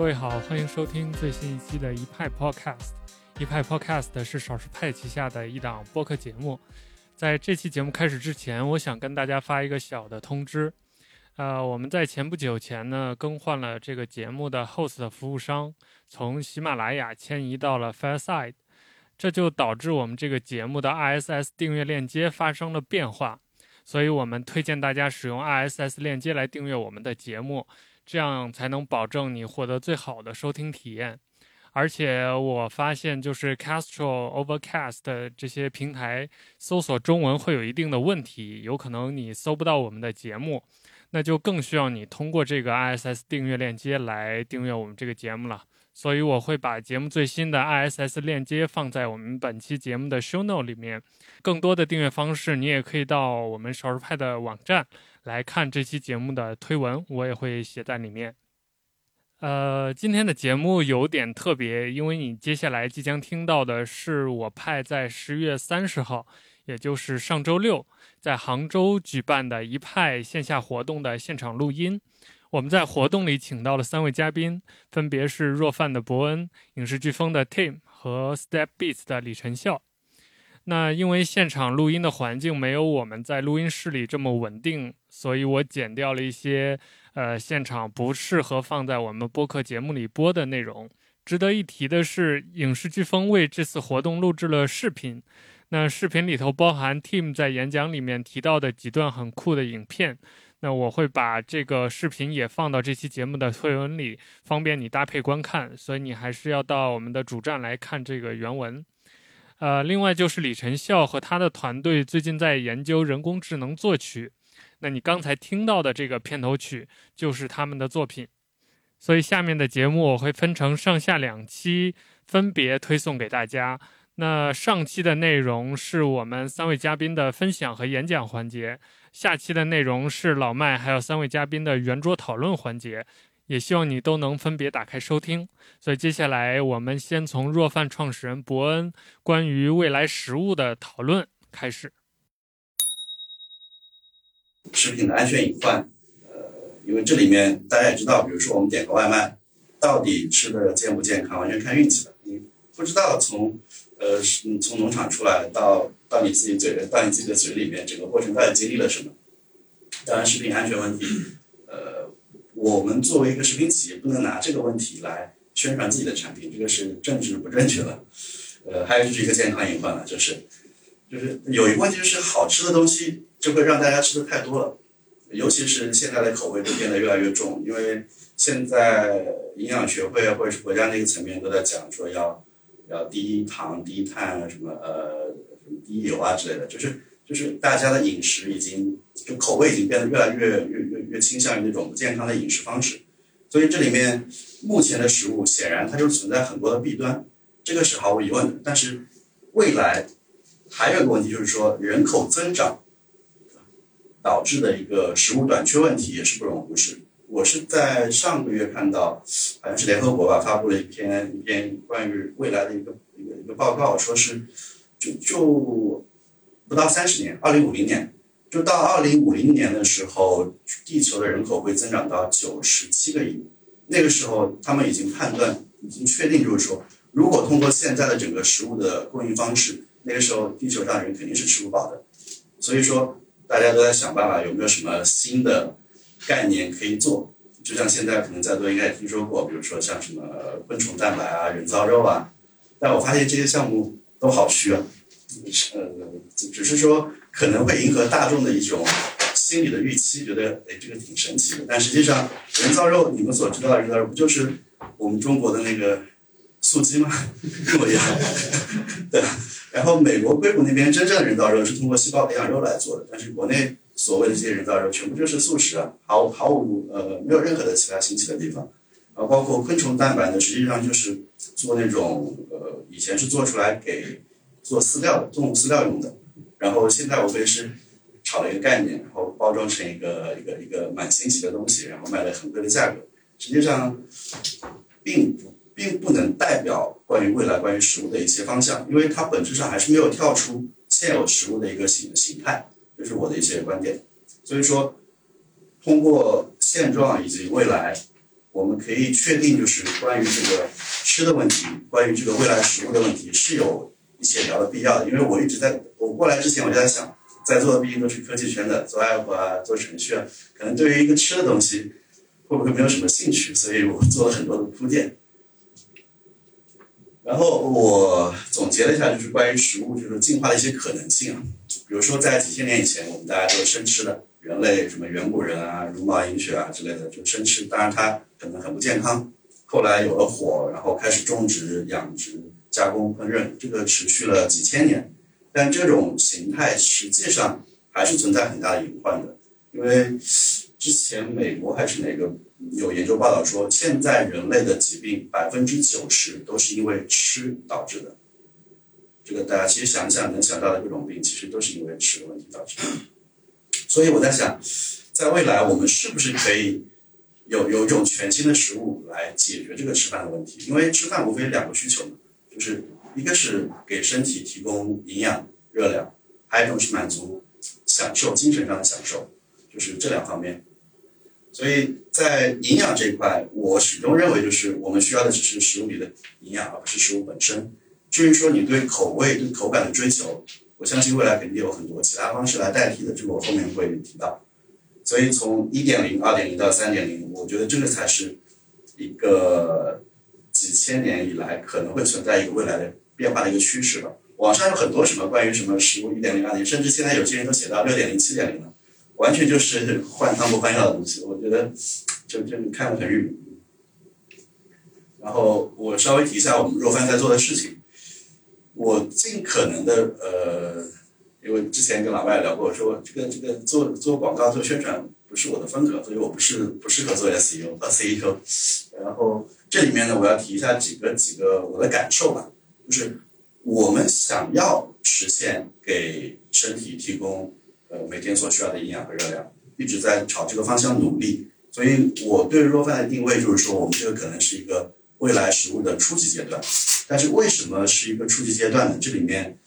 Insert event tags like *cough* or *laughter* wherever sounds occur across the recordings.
各位好，欢迎收听最新一期的一派 Podcast。一派 Podcast 是少数派旗下的一档播客节目。在这期节目开始之前，我想跟大家发一个小的通知。呃，我们在前不久前呢，更换了这个节目的 host 服务商，从喜马拉雅迁移到了 Fireside，这就导致我们这个节目的 RSS 订阅链接发生了变化。所以我们推荐大家使用 RSS 链接来订阅我们的节目。这样才能保证你获得最好的收听体验，而且我发现就是 Castro、Overcast 这些平台搜索中文会有一定的问题，有可能你搜不到我们的节目，那就更需要你通过这个 ISS 订阅链接来订阅我们这个节目了。所以我会把节目最新的 ISS 链接放在我们本期节目的 Show Note 里面。更多的订阅方式，你也可以到我们少数派的网站。来看这期节目的推文，我也会写在里面。呃，今天的节目有点特别，因为你接下来即将听到的是我派在十月三十号，也就是上周六，在杭州举办的一派线下活动的现场录音。我们在活动里请到了三位嘉宾，分别是若饭的伯恩、影视飓风的 Tim 和 Step Beats 的李晨笑。那因为现场录音的环境没有我们在录音室里这么稳定，所以我剪掉了一些呃现场不适合放在我们播客节目里播的内容。值得一提的是，影视飓风为这次活动录制了视频，那视频里头包含 Team 在演讲里面提到的几段很酷的影片。那我会把这个视频也放到这期节目的推文里，方便你搭配观看。所以你还是要到我们的主站来看这个原文。呃，另外就是李晨笑和他的团队最近在研究人工智能作曲，那你刚才听到的这个片头曲就是他们的作品，所以下面的节目我会分成上下两期，分别推送给大家。那上期的内容是我们三位嘉宾的分享和演讲环节，下期的内容是老麦还有三位嘉宾的圆桌讨论环节。也希望你都能分别打开收听。所以接下来我们先从若饭创始人伯恩关于未来食物的讨论开始。食品的安全隐患，呃，因为这里面大家也知道，比如说我们点个外卖，到底吃的健不健康，完全看运气的。你不知道从呃从农场出来到到你自己嘴到你自己的嘴里面，整个过程到底经历了什么？当然，食品安全问题，我们作为一个食品企业，不能拿这个问题来宣传自己的产品，这个是政治不正确的。*laughs* 呃，还有就是一个健康隐患了，就是就是有一个问题，就是好吃的东西就会让大家吃的太多了，尤其是现在的口味都变得越来越重，因为现在营养学会或者是国家那个层面都在讲说要要低糖、低碳啊什么呃低油啊之类的，就是就是大家的饮食已经就口味已经变得越来越越越。越倾向于那种不健康的饮食方式，所以这里面目前的食物显然它就存在很多的弊端，这个是毫无疑问的。但是未来还有一个问题，就是说人口增长导致的一个食物短缺问题也是不容忽视。我是在上个月看到，好像是联合国吧发布了一篇一篇关于未来的一个一个一个报告，说是就就不到三十年，二零五零年。就到二零五零年的时候，地球的人口会增长到九十七个亿。那个时候，他们已经判断、已经确定，就是说，如果通过现在的整个食物的供应方式，那个时候地球上人肯定是吃不饱的。所以说，大家都在想办法，有没有什么新的概念可以做？就像现在可能在座应该也听说过，比如说像什么昆虫蛋白啊、人造肉啊。但我发现这些项目都好虚啊，呃，只是说。可能会迎合大众的一种心理的预期，觉得哎，这个挺神奇的。但实际上，人造肉，你们所知道的人造肉，不就是我们中国的那个素鸡吗？一模一样。对。然后，美国硅谷那边真正的人造肉是通过细胞培养肉来做的，但是国内所谓的这些人造肉，全部就是素食啊，毫毫无呃，没有任何的其他新奇的地方。然后，包括昆虫蛋白呢，实际上就是做那种呃，以前是做出来给做饲料的动物饲料用的。然后现在无非是炒了一个概念，然后包装成一个一个一个蛮新奇的东西，然后卖了很贵的价格。实际上，并不并不能代表关于未来关于食物的一些方向，因为它本质上还是没有跳出现有食物的一个形形态。这是我的一些观点。所以说，通过现状以及未来，我们可以确定，就是关于这个吃的问题，关于这个未来食物的问题，是有一些聊的必要。因为我一直在我过来之前，我就在想，在座的毕竟都是科技圈的，做 app 啊，做程序啊，可能对于一个吃的东西，会不会没有什么兴趣？所以我做了很多的铺垫。然后我总结了一下，就是关于食物就是进化的一些可能性啊。比如说，在几千年以前，我们大家都是生吃的，人类什么远古人啊、茹毛饮血啊之类的，就生吃。当然，它可能很不健康。后来有了火，然后开始种植、养殖、加工、烹饪，这个持续了几千年。但这种形态实际上还是存在很大的隐患的，因为之前美国还是哪个？有研究报道说，现在人类的疾病百分之九十都是因为吃导致的。这个大家其实想一想，能想到的各种病，其实都是因为吃的问题导致的。所以我在想，在未来我们是不是可以有有一种全新的食物来解决这个吃饭的问题？因为吃饭无非两个需求嘛，就是一个是给身体提供营养热量，还有一种是满足享受精神上的享受，就是这两方面。所以在营养这一块，我始终认为就是我们需要的只是食物里的营养，而不是食物本身。至于说你对口味、对口感的追求，我相信未来肯定有很多其他方式来代替的，这个我后面会提到。所以从一点零、二点零到三点零，我觉得这个才是一个几千年以来可能会存在一个未来的变化的一个趋势吧。网上有很多什么关于什么食物一点零、二零，甚至现在有些人都写到六点零、七点零了。完全就是换汤不换药的东西，我觉得就就看了很郁闷。然后我稍微提一下我们若帆在做的事情，我尽可能的呃，因为之前跟老外聊过，说这个这个做做广告做宣传不是我的风格，所以我不是不适合做 SEO 和 CEO。然后这里面呢，我要提一下几个几个我的感受吧，就是我们想要实现给身体提供。呃，每天所需要的营养和热量，一直在朝这个方向努力。所以我对若饭的定位就是说，我们这个可能是一个未来食物的初级阶段。但是为什么是一个初级阶段呢？这里面，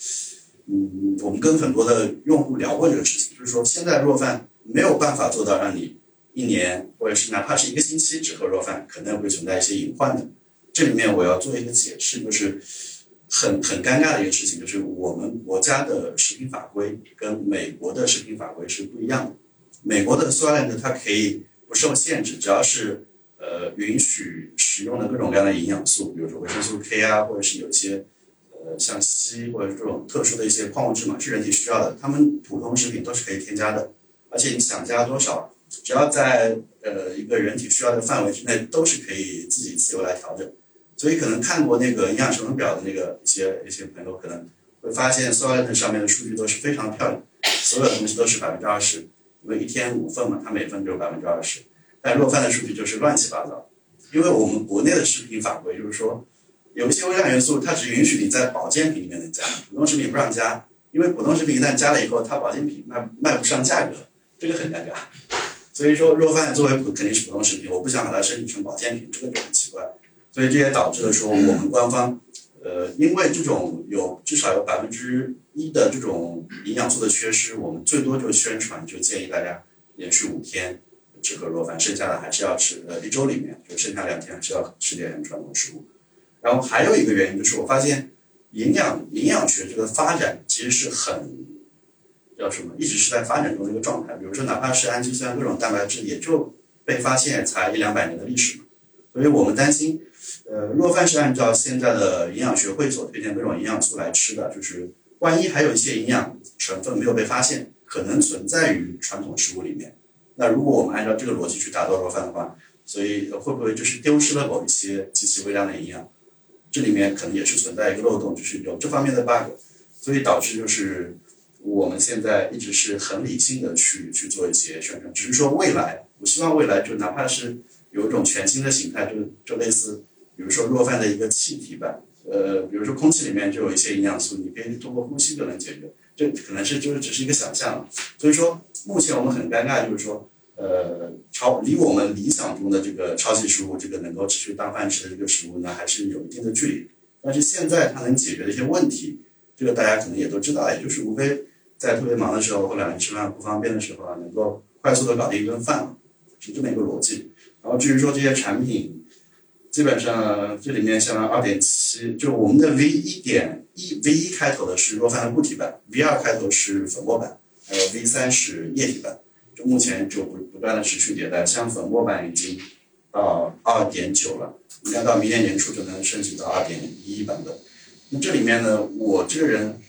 嗯，我们跟很多的用户聊过这个事情，就是说现在若饭没有办法做到让你一年或者是哪怕是一个星期只喝肉饭，可能会存在一些隐患的。这里面我要做一个解释，就是。很很尴尬的一个事情就是，我们国家的食品法规跟美国的食品法规是不一样的。美国的 s o y l a n 它可以不受限制，只要是呃允许使用的各种各样的营养素，比如说维生素 K 啊，或者是有一些呃像硒或者这种特殊的一些矿物质嘛，是人体需要的，他们普通食品都是可以添加的。而且你想加多少，只要在呃一个人体需要的范围之内，都是可以自己自由来调整。所以可能看过那个营养成分表的那个一些一些朋友可能会发现 s o y l e n 上面的数据都是非常漂亮，所有的东西都是百分之二十，因为一天五份嘛，它每份就是百分之二十。但若饭的数据就是乱七八糟，因为我们国内的食品法规就是说，有一些微量元素它只允许你在保健品里面能加，普通食品不让加，因为普通食品一旦加了以后，它保健品卖卖不上价格，这个很尴尬。所以说若饭作为普肯定是普通食品，我不想把它升级成保健品，这个就很奇怪。所以这也导致了说，我们官方，呃，因为这种有至少有百分之一的这种营养素的缺失，我们最多就宣传，就建议大家连续五天只喝肉饭，剩下的还是要吃，呃，一周里面就剩下两天还是要吃点传统食物。然后还有一个原因就是，我发现营养营养学这个发展其实是很叫什么，一直是在发展中的一个状态。比如说，哪怕是氨基酸各种蛋白质，也就被发现才一两百年的历史嘛。所以我们担心。呃，若饭是按照现在的营养学会所推荐各种营养素来吃的，就是万一还有一些营养成分没有被发现，可能存在于传统食物里面。那如果我们按照这个逻辑去打造若饭的话，所以会不会就是丢失了某一些极其微量的营养？这里面可能也是存在一个漏洞，就是有这方面的 bug，所以导致就是我们现在一直是很理性的去去做一些宣传，只是说未来，我希望未来就哪怕是有一种全新的形态，就就类似。比如说弱饭的一个气体版，呃，比如说空气里面就有一些营养素，你可以通过呼吸就能解决，这可能是就是只是一个想象。所以说，目前我们很尴尬，就是说，呃，超离我们理想中的这个超级食物，这个能够持续当饭吃的这个食物呢，还是有一定的距离。但是现在它能解决的一些问题，这个大家可能也都知道，也就是无非在特别忙的时候或两人吃饭不方便的时候啊，能够快速的搞定一顿饭，是这么一个逻辑。然后至于说这些产品，基本上这里面像二点七，就我们的 V 一点一 V 一开头的是若饭的固体版，V 二开头是粉末版，还有 V 三是液体版。就目前就不不断的持续迭代，像粉末版已经到二点九了，应该到明年年初就能升级到二点一版本。那这里面呢，我这个人，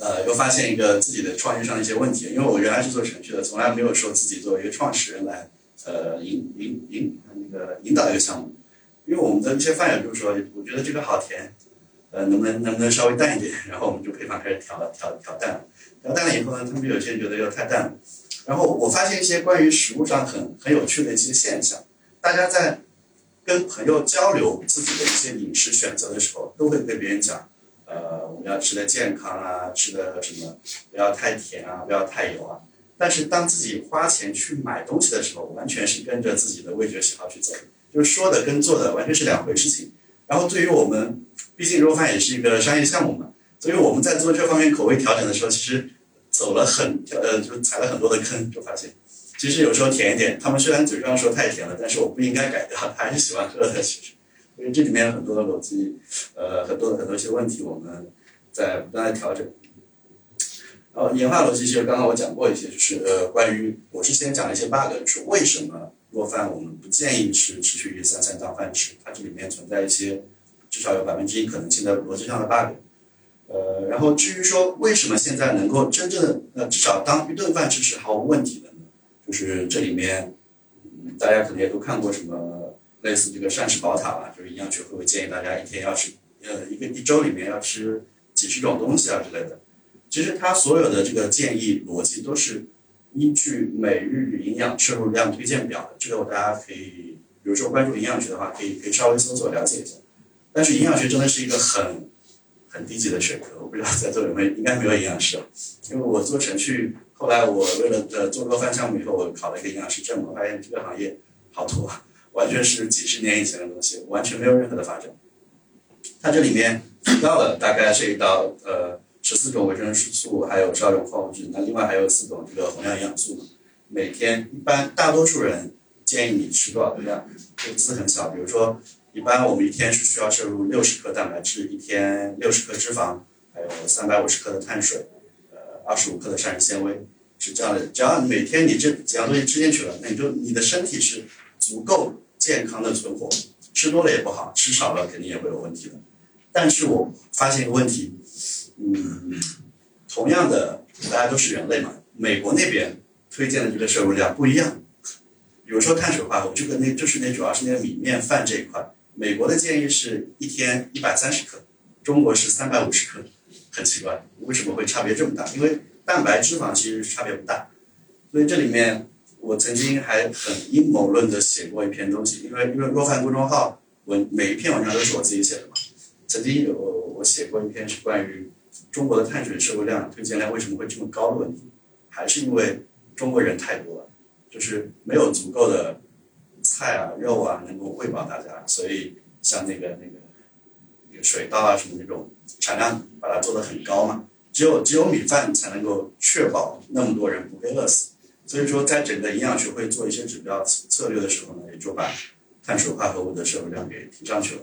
呃，又发现一个自己的创业上的一些问题，因为我原来是做程序的，从来没有说自己作为一个创始人来，呃，引引引那个引导一个项目。因为我们的一些饭友就是说，我觉得这个好甜，呃，能不能能不能稍微淡一点？然后我们就配方开始调，调调淡了，调淡了以后呢，他们有些人觉得又太淡了。然后我发现一些关于食物上很很有趣的一些现象，大家在跟朋友交流自己的一些饮食选择的时候，都会跟别人讲，呃，要吃的健康啊，吃的什么不要太甜啊，不要太油啊。但是当自己花钱去买东西的时候，完全是跟着自己的味觉喜好去走，就是说的跟做的完全是两回事情。然后对于我们，毕竟肉饭也是一个商业项目嘛，所以我们在做这方面口味调整的时候，其实。走了很呃，就踩了很多的坑，就发现，其实有时候甜一点，他们虽然嘴上说太甜了，但是我不应该改掉，还是喜欢喝的。其实，因为这里面很多的逻辑，呃，很多的很多一些问题，我们在不断的调整。呃，演化逻辑其实刚刚我讲过一些，就是呃，关于我之前讲了一些 bug，说为什么弱饭我们不建议吃持续于三餐当饭吃，它这里面存在一些至少有百分之一可能性的逻辑上的 bug。呃，然后至于说为什么现在能够真正的呃至少当一顿饭吃是毫无问题的呢？就是这里面，大家可能也都看过什么类似这个膳食宝塔吧，就是营养学会会建议大家一天要吃呃一个一周里面要吃几十种东西啊之类的。其实它所有的这个建议逻辑都是依据每日营养摄入量推荐表的。这个我大家可以，比如说关注营养学的话，可以可以稍微搜索了解一下。但是营养学真的是一个很。很低级的学科，我不知道在座有没有，应该没有营养师。因为我做程序，后来我为了呃做个饭项目以后，我考了一个营养师证，我发现这个行业好土啊，完全是几十年以前的东西，完全没有任何的发展。它这里面提到了大概涉及到呃十四种维生素，还有十二种矿物质，那另外还有四种这个宏量营养素。每天一般大多数人建议你吃多少的量？这个字很小，比如说。一般我们一天是需要摄入六十克蛋白质，一天六十克脂肪，还有三百五十克的碳水，呃，二十五克的膳食纤维，是这样的。只要每天你这几样东西吃进去了，那你就你的身体是足够健康的存活。吃多了也不好，吃少了肯定也会有问题的。但是我发现一个问题，嗯，同样的，大家都是人类嘛，美国那边推荐的这个摄入量不一样。比如说碳水化合物，这个那就是那主要是那个米面饭这一块。美国的建议是一天一百三十克，中国是三百五十克，很奇怪，为什么会差别这么大？因为蛋白脂肪其实差别不大，所以这里面我曾经还很阴谋论的写过一篇东西，因为因为若饭公众号文每一篇文章都是我自己写的嘛，曾经有我写过一篇是关于中国的碳水摄入量推荐量为什么会这么高的问题，还是因为中国人太多了，就是没有足够的。菜啊、肉啊，能够喂饱大家，所以像那个那个那个水稻啊什么那种产量，把它做得很高嘛。只有只有米饭才能够确保那么多人不会饿死。所以说，在整个营养学会做一些指标策略的时候呢，也就把碳水化合物的摄入量给提上去了。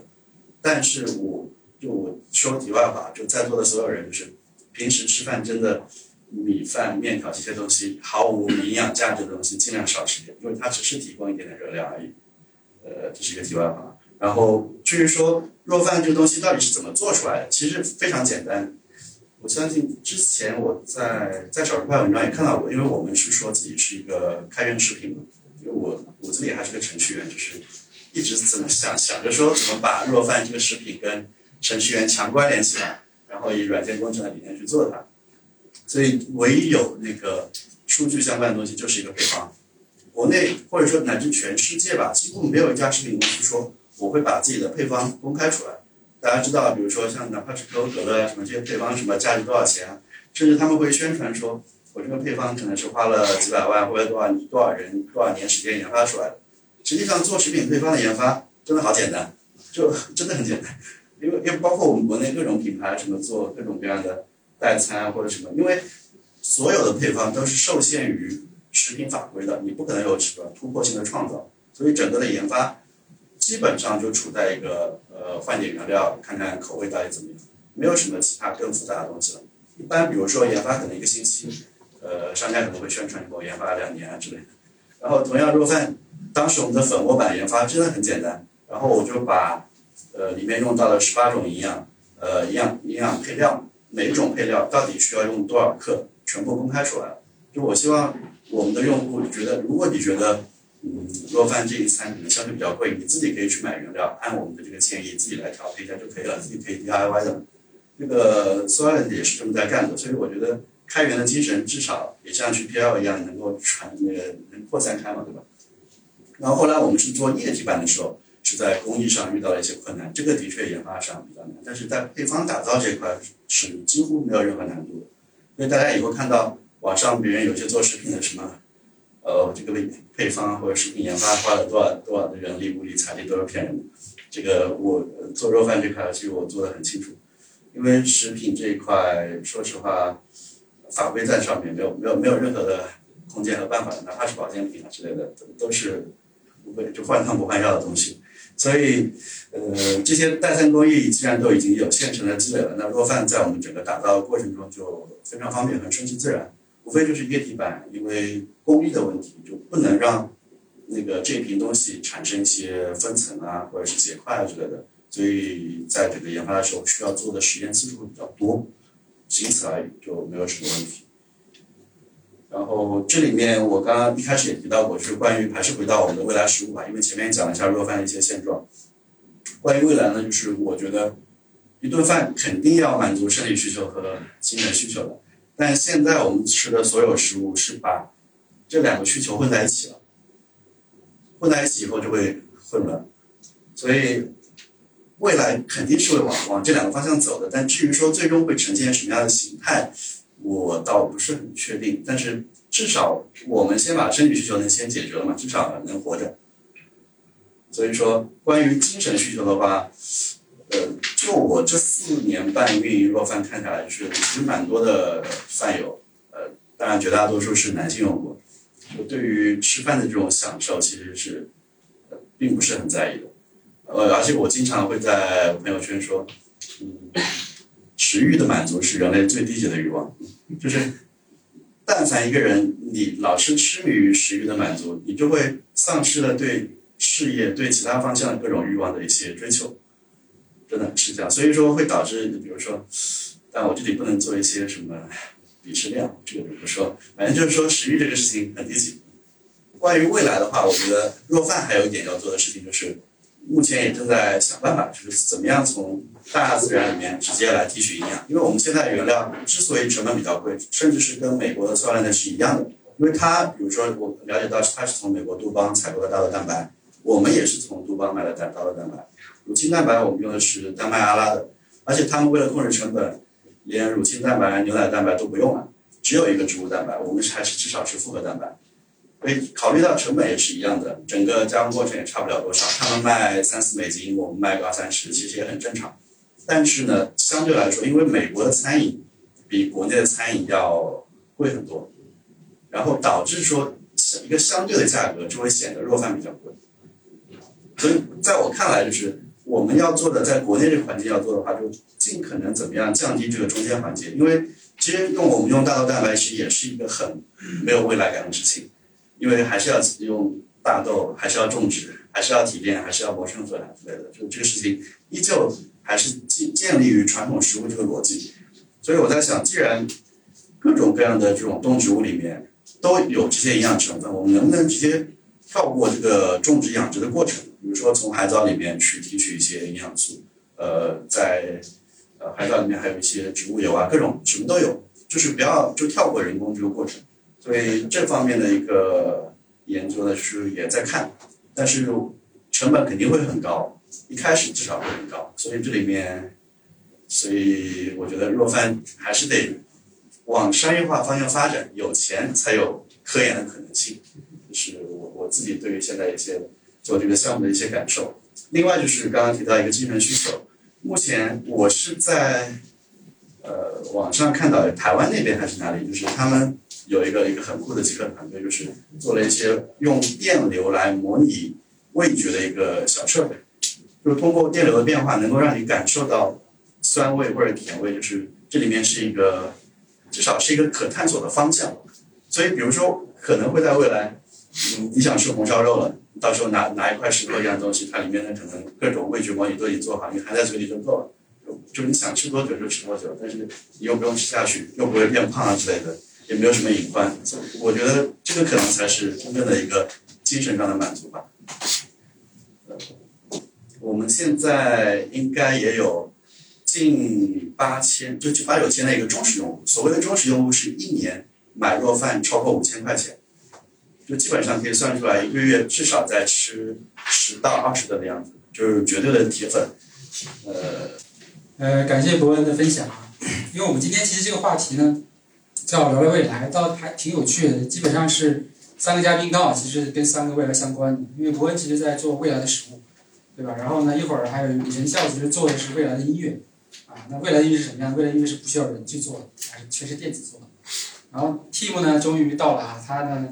但是我就我说题外话，就在座的所有人，就是平时吃饭真的。米饭、面条这些东西毫无营养价值的东西，尽量少吃点，因为它只是提供一点点热量而已。呃，这是一个题外话。然后至于说肉饭这个东西到底是怎么做出来的，其实非常简单。我相信之前我在在少数派文章也看到过，因为我们是说自己是一个开源食品嘛，因为我我自己还是个程序员，就是一直怎么想想着说怎么把若饭这个食品跟程序员强关联起来，然后以软件工程的理念去做它。所以，唯一有那个数据相关的东西就是一个配方。国内或者说乃至全世界吧，几乎没有一家食品公司说我会把自己的配方公开出来。大家知道，比如说像哪怕是可口可乐啊，什么这些配方什么价值多少钱啊，甚至他们会宣传说，我这个配方可能是花了几百万或者多少多少人多少年时间研发出来的。实际上，做食品配方的研发真的好简单，就 *laughs* 真的很简单，因为因为包括我们国内各种品牌什么做各种各样的。代餐啊或者什么，因为所有的配方都是受限于食品法规的，你不可能有什么突破性的创造，所以整个的研发基本上就处在一个呃换点原料，看看口味到底怎么样，没有什么其他更复杂的东西了。一般比如说研发可能一个星期，呃，商家可能会宣传我研发两年啊之类的。然后同样肉饭，当时我们的粉末版研发真的很简单，然后我就把呃里面用到了十八种营养呃营养营养配料，每一种配料到底需要用多少克，全部公开出来了。就我希望我们的用户觉得，如果你觉得嗯若饭这一餐可能相对比较贵，你自己可以去买原料，按我们的这个建议自己来调配一下就可以了，自己可以 DIY 的。那个 s o l 也是这么在干的，所以我觉得开源的精神至少也像 GPL 一样能够传那个能扩散开嘛，对吧？然后后来我们是做液体版的时候，是在工艺上遇到了一些困难，这个的确研发上比较难，但是在配方打造这块是几乎没有任何难度的。所以大家以后看到网上别人有些做食品的什么，呃，这个配方或者食品研发花了多少多少的人力物力财力都是骗人的。这个我做肉饭这块其实我做的很清楚。因为食品这一块，说实话，法规在上面没有没有没有任何的空间和办法，哪怕是保健品啊之类的，都是不会就换汤不换药的东西。所以，呃，这些代餐工艺既然都已经有现成的积累了，那若饭在我们整个打造过程中就非常方便和顺其自然。无非就是液体版，因为工艺的问题，就不能让那个这瓶东西产生一些分层啊，或者是结块啊之类的。所以在这个研发的时候，需要做的实验次数会比较多，仅此而已，就没有什么问题。然后这里面我刚刚一开始也提到过，就是关于还是回到我们的未来食物吧，因为前面讲了一下肉饭的一些现状。关于未来呢，就是我觉得一顿饭肯定要满足生理需求和精神需求的，但现在我们吃的所有食物是把这两个需求混在一起了，混在一起以后就会混乱，所以。未来肯定是会往往这两个方向走的，但至于说最终会呈现什么样的形态，我倒不是很确定。但是至少我们先把生理需求能先解决了嘛，至少能活着。所以说，关于精神需求的话，呃，就我这四年半运营肉饭看下来，就是其实蛮多的饭友，呃，当然绝大多数是男性用户，就对于吃饭的这种享受其实是，并不是很在意的。呃，而且我经常会在朋友圈说，嗯，食欲的满足是人类最低级的欲望，就是，但凡一个人你老是痴迷于食欲的满足，你就会丧失了对事业、对其他方向的各种欲望的一些追求，真的是这样。所以说会导致，比如说，但我这里不能做一些什么鄙视链，这个就不说。反正就是说，食欲这个事情很低级。关于未来的话，我觉得若饭还有一点要做的事情就是。目前也正在想办法，就是怎么样从大自然里面直接来提取营养。因为我们现在原料之所以成本比较贵，甚至是跟美国的塑料的是一样的。因为它，比如说我了解到，它是从美国杜邦采购的大豆蛋白，我们也是从杜邦买的大豆蛋白。乳清蛋白我们用的是丹麦阿拉的，而且他们为了控制成本，连乳清蛋白、牛奶蛋白都不用了，只有一个植物蛋白。我们还是至少是复合蛋白。所以考虑到成本也是一样的，整个加工过程也差不了多少。他们卖三四美金，我们卖个二三十，其实也很正常。但是呢，相对来说，因为美国的餐饮比国内的餐饮要贵很多，然后导致说一个相对的价格就会显得肉饭比较贵。所以在我看来，就是我们要做的，在国内这个环境要做的话，就尽可能怎么样降低这个中间环节。因为其实用我们用大豆蛋白，其实也是一个很没有未来感的事情。因为还是要用大豆，还是要种植，还是要提炼，还是要磨成粉之类的，就这个事情依旧还是建建立于传统食物这个逻辑。所以我在想，既然各种各样的这种动植物里面都有这些营养成分，我们能不能直接跳过这个种植养殖的过程？比如说从海藻里面去提取一些营养素，呃，在呃海藻里面还有一些植物油啊，各种什么都有，就是不要就跳过人工这个过程。所以这方面的一个研究呢是也在看，但是成本肯定会很高，一开始至少会很高。所以这里面，所以我觉得若帆还是得往商业化方向发展，有钱才有科研的可能性。就是我我自己对于现在一些做这个项目的一些感受。另外就是刚刚提到一个精神需求，目前我是在呃网上看到台湾那边还是哪里，就是他们。有一个一个很酷的极客团队，就是做了一些用电流来模拟味觉的一个小设备，就是通过电流的变化，能够让你感受到酸味或者甜味，就是这里面是一个至少是一个可探索的方向。所以，比如说可能会在未来，嗯，你想吃红烧肉了，到时候拿拿一块石头一样东西，它里面的可能各种味觉模拟都已经做好，你含在嘴里就够了。就你想吃多久就吃多久，但是你又不用吃下去，又不会变胖啊之类的，也没有什么隐患。我觉得这个可能才是真正的一个精神上的满足吧。我们现在应该也有近八千，就八九千的一个忠实用户。所谓的忠实用户是一年买肉饭超过五千块钱，就基本上可以算出来一个月至少在吃十到二十顿的样子，就是绝对的铁粉。呃。呃，感谢伯恩的分享啊，因为我们今天其实这个话题呢，叫聊聊未来，倒还挺有趣的。基本上是三个嘉宾刚好其实跟三个未来相关的，因为伯恩其实在做未来的食物，对吧？然后呢，一会儿还有李晨笑其实做的是未来的音乐，啊，那未来音乐是什么样？未来音乐是不需要人去做的，还是全是电子做的。然后 Team 呢，终于到了啊，他呢，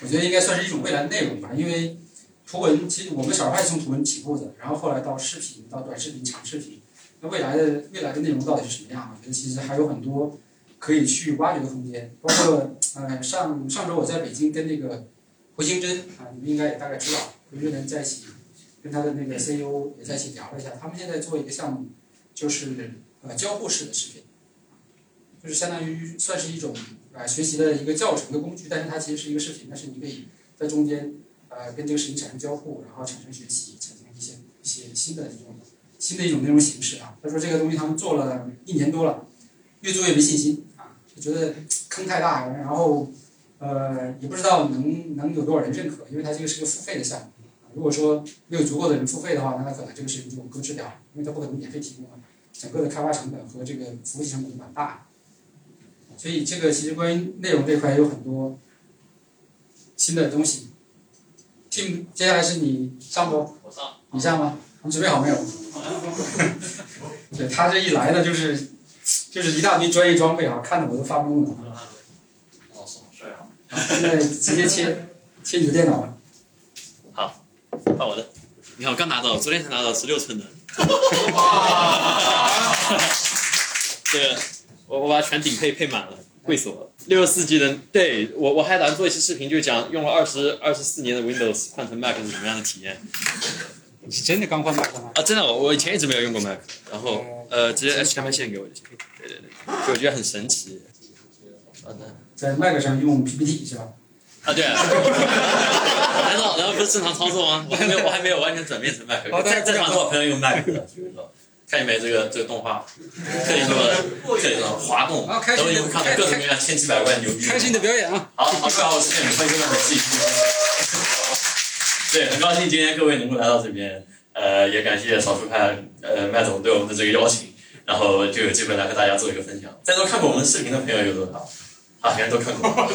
我觉得应该算是一种未来的内容吧，因为图文其实我们小时候还是从图文起步的，然后后来到视频，到短视频、长视频。那未来的未来的内容到底是什么样？我觉得其实还有很多可以去挖掘的空间。包括呃上上周我在北京跟那个胡星珍啊，你们应该也大概知道，胡星珍在一起跟他的那个 CEO 也在一起聊了一下，他们现在做一个项目，就是呃交互式的视频，就是相当于算是一种啊学习的一个教程的工具，但是它其实是一个视频，但是你可以在中间呃跟这个视频产生交互，然后产生学习，产生一些一些新的这种。新的一种内容形式啊，他说这个东西他们做了一年多了，越做越没信心啊，就觉得坑太大，然后呃也不知道能能有多少人认可，因为它这个是个付费的项目，如果说没有足够的人付费的话，那他可能这个事情就搁置掉，因为它不可能免费提供啊，整个的开发成本和这个服务器成本都蛮大，所以这个其实关于内容这块有很多新的东西。Tim，接下来是你上不？我上。你上吗？你准备好没有？*laughs* 对他这一来呢，就是就是一大堆专业装备啊，看的我都发懵了。哦，帅啊！现在直接切切你的电脑换我的。你看，我刚拿到，昨天才拿到十六寸的。*laughs* 这个我我把全顶配配满了，贵死我了。六十四 G 的，对我我还打算做一期视频，就讲用了二十二十四年的 Windows 换成 Mac 是什么样的体验。你是真的刚换 Mac 吗？啊，真的，我我以前一直没有用过 Mac，然后呃，直接 HDMI 线给我就行。对对对，就我觉得很神奇。好的。在 Mac 上用 PPT 是吧？啊，对啊。*laughs* 难道难道不是正常操作吗？我还没有我还没有完全转变成 Mac。在正常做朋友用 Mac 的，看见没这个这个动画，特意做的，特意做滑动，然后你会看到各种各样千奇百怪牛逼。开心的表演啊！好，好，好，我谢谢你们，欢迎各位继续。对，很高兴今天各位能够来到这边，呃，也感谢少数派呃麦总对我们的这个邀请，然后就有机会来和大家做一个分享。在座看过我们视频的朋友有多少？好，应该都看过。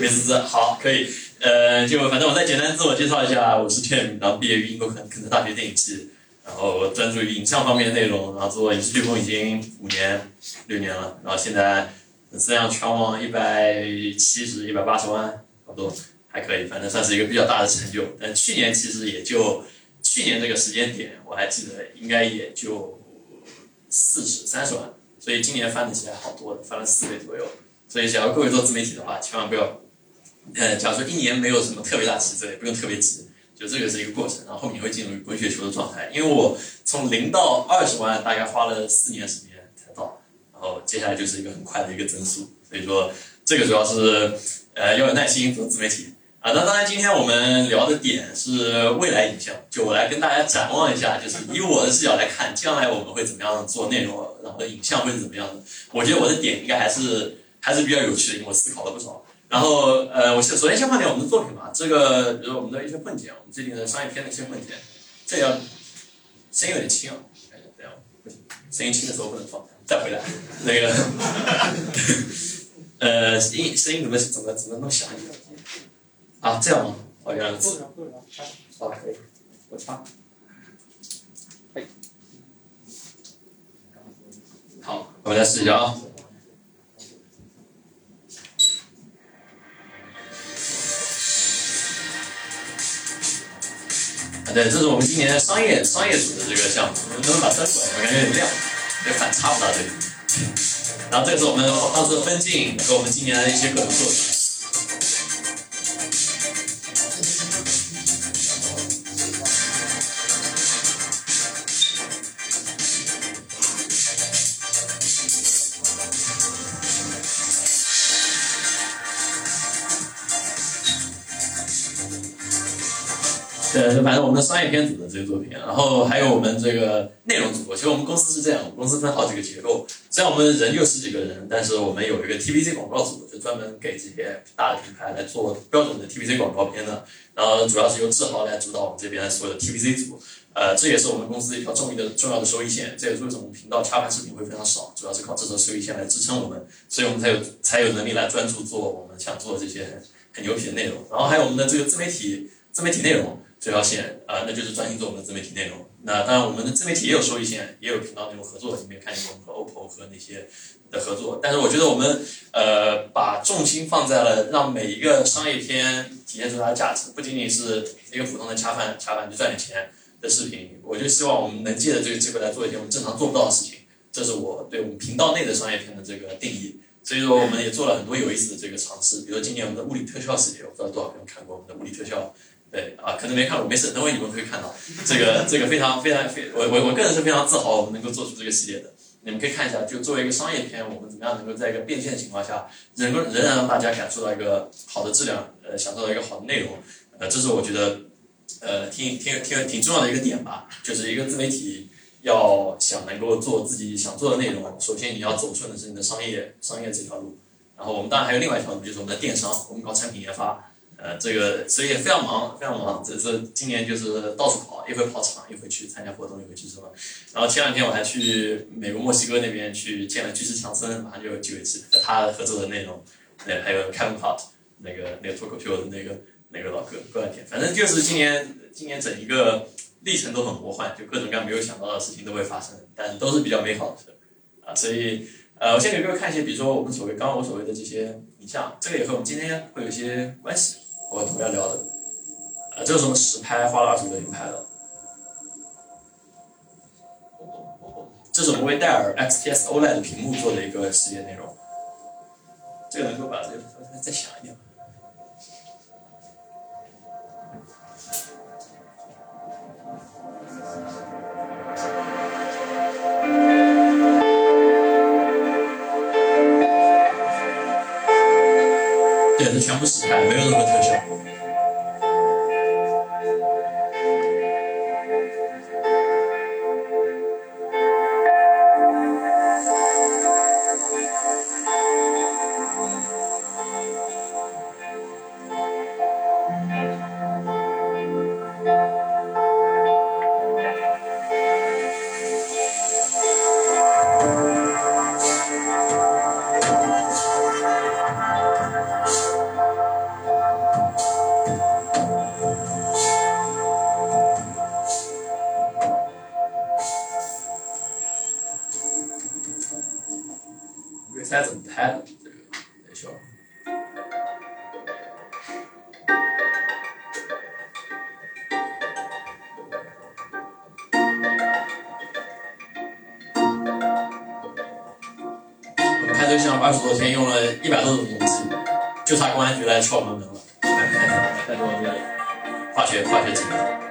美滋滋，好，可以，呃，就反正我再简单自我介绍一下，我是 Tim，然后毕业于英国肯肯特大学电影系，然后专注于影像方面的内容，然后做影视飓风已经五年六年了，然后现在粉丝量全网一百七十一百八十万，差不多。还可以，反正算是一个比较大的成就。但去年其实也就去年这个时间点，我还记得应该也就四十三十万，所以今年翻的起来好多，翻了四倍左右。所以，假如各位做自媒体的话，千万不要，呃，假如说一年没有什么特别大起色，也不用特别急，就这个是一个过程，然后后面会进入滚雪球的状态。因为我从零到二十万大概花了四年时间才到，然后接下来就是一个很快的一个增速。所以说，这个主要是呃要有耐心做自媒体。啊，那当然，今天我们聊的点是未来影像，就我来跟大家展望一下，就是以我的视角来看，将来我们会怎么样做内容，然后影像会是怎么样的。我觉得我的点应该还是还是比较有趣的，因为我思考了不少。然后，呃，我先首先先放点我们的作品吧，这个比如我们的一些混剪，我们最近的商业片的一些混剪，这要声音有点轻啊，这样不行，声音轻的时候不能放，再回来那个，*laughs* 呃，音声音怎么怎么怎么弄响一点？啊，这样吗？哦，原来如此。好，可以，我插。嘿。好，我们来试一下啊。啊对，这是我们今年的商业商业组的这个项目，能不能把灯关？我感觉有点亮，有点反差不大对。然后这是我们当时的分镜和我们今年的一些各种作品。反正我们的商业片组的这个作品，然后还有我们这个内容组。其实我们公司是这样，我们公司分好几个结构。虽然我们人就十几个人，但是我们有一个 TVC 广告组，就专门给这些大的品牌来做标准的 TVC 广告片的。然后主要是由志豪来主导我们这边所有的 TVC 组。呃，这也是我们公司一条重要的重要的收益线。这也是为什么我们频道插盘视频会非常少，主要是靠这条收益线来支撑我们，所以我们才有才有能力来专注做我们想做的这些很牛皮的内容。然后还有我们的这个自媒体自媒体内容。这条线啊，那就是专心做我们的自媒体内容。那当然，我们的自媒体也有收益线，也有频道内容合作。你们也看见过我们和 OPPO 和那些的合作。但是我觉得我们呃，把重心放在了让每一个商业片体现出它的价值，不仅仅是一个普通的恰饭恰饭就赚点钱的视频。我就希望我们能借着这个机会来做一些我们正常做不到的事情。这是我对我们频道内的商业片的这个定义。所以说，我们也做了很多有意思的这个尝试，比如今年我们的物理特效系列，我不知道多少朋友看过我们的物理特效。对啊，可能没看过，没事，等会你们会看到这个 *laughs* 这个非常非常非我我我个人是非常自豪，我们能够做出这个系列的。你们可以看一下，就作为一个商业片，我们怎么样能够在一个变现的情况下，能够仍然让大家感受到一个好的质量，呃，享受到一个好的内容，呃，这是我觉得呃挺挺挺挺重要的一个点吧。就是一个自媒体要想能够做自己想做的内容，首先你要走顺的是你的商业商业这条路，然后我们当然还有另外一条路，就是我们的电商，我们搞产品研发。呃，这个所以也非常忙，非常忙。这这今年就是到处跑，一会跑场，一会去参加活动，一会去什么。然后前两天我还去美国墨西哥那边去见了巨石强森，马上就有机会去和他合作的内容。那还有 Kevin Hart 那个那个脱口秀的那个那个老哥过两天。反正就是今年今年整一个历程都很魔幻，就各种各样没有想到的事情都会发生，但都是比较美好的事啊。所以呃，我先给各位看一些，比如说我们所谓刚刚我所谓的这些影像，这个也和我们今天会有一些关系。我们要聊的，啊，这是什么实拍，花了二十五个人拍的。这是我们为戴尔 XPS OLED 屏幕做的一个系列内容。这个能够把这个再响一点？对，这全部实拍，没有任何我们拍这个项目二十多天，用了一百多种东西，就差公安局来敲我们门了。*laughs* 太多这个化学化学技能。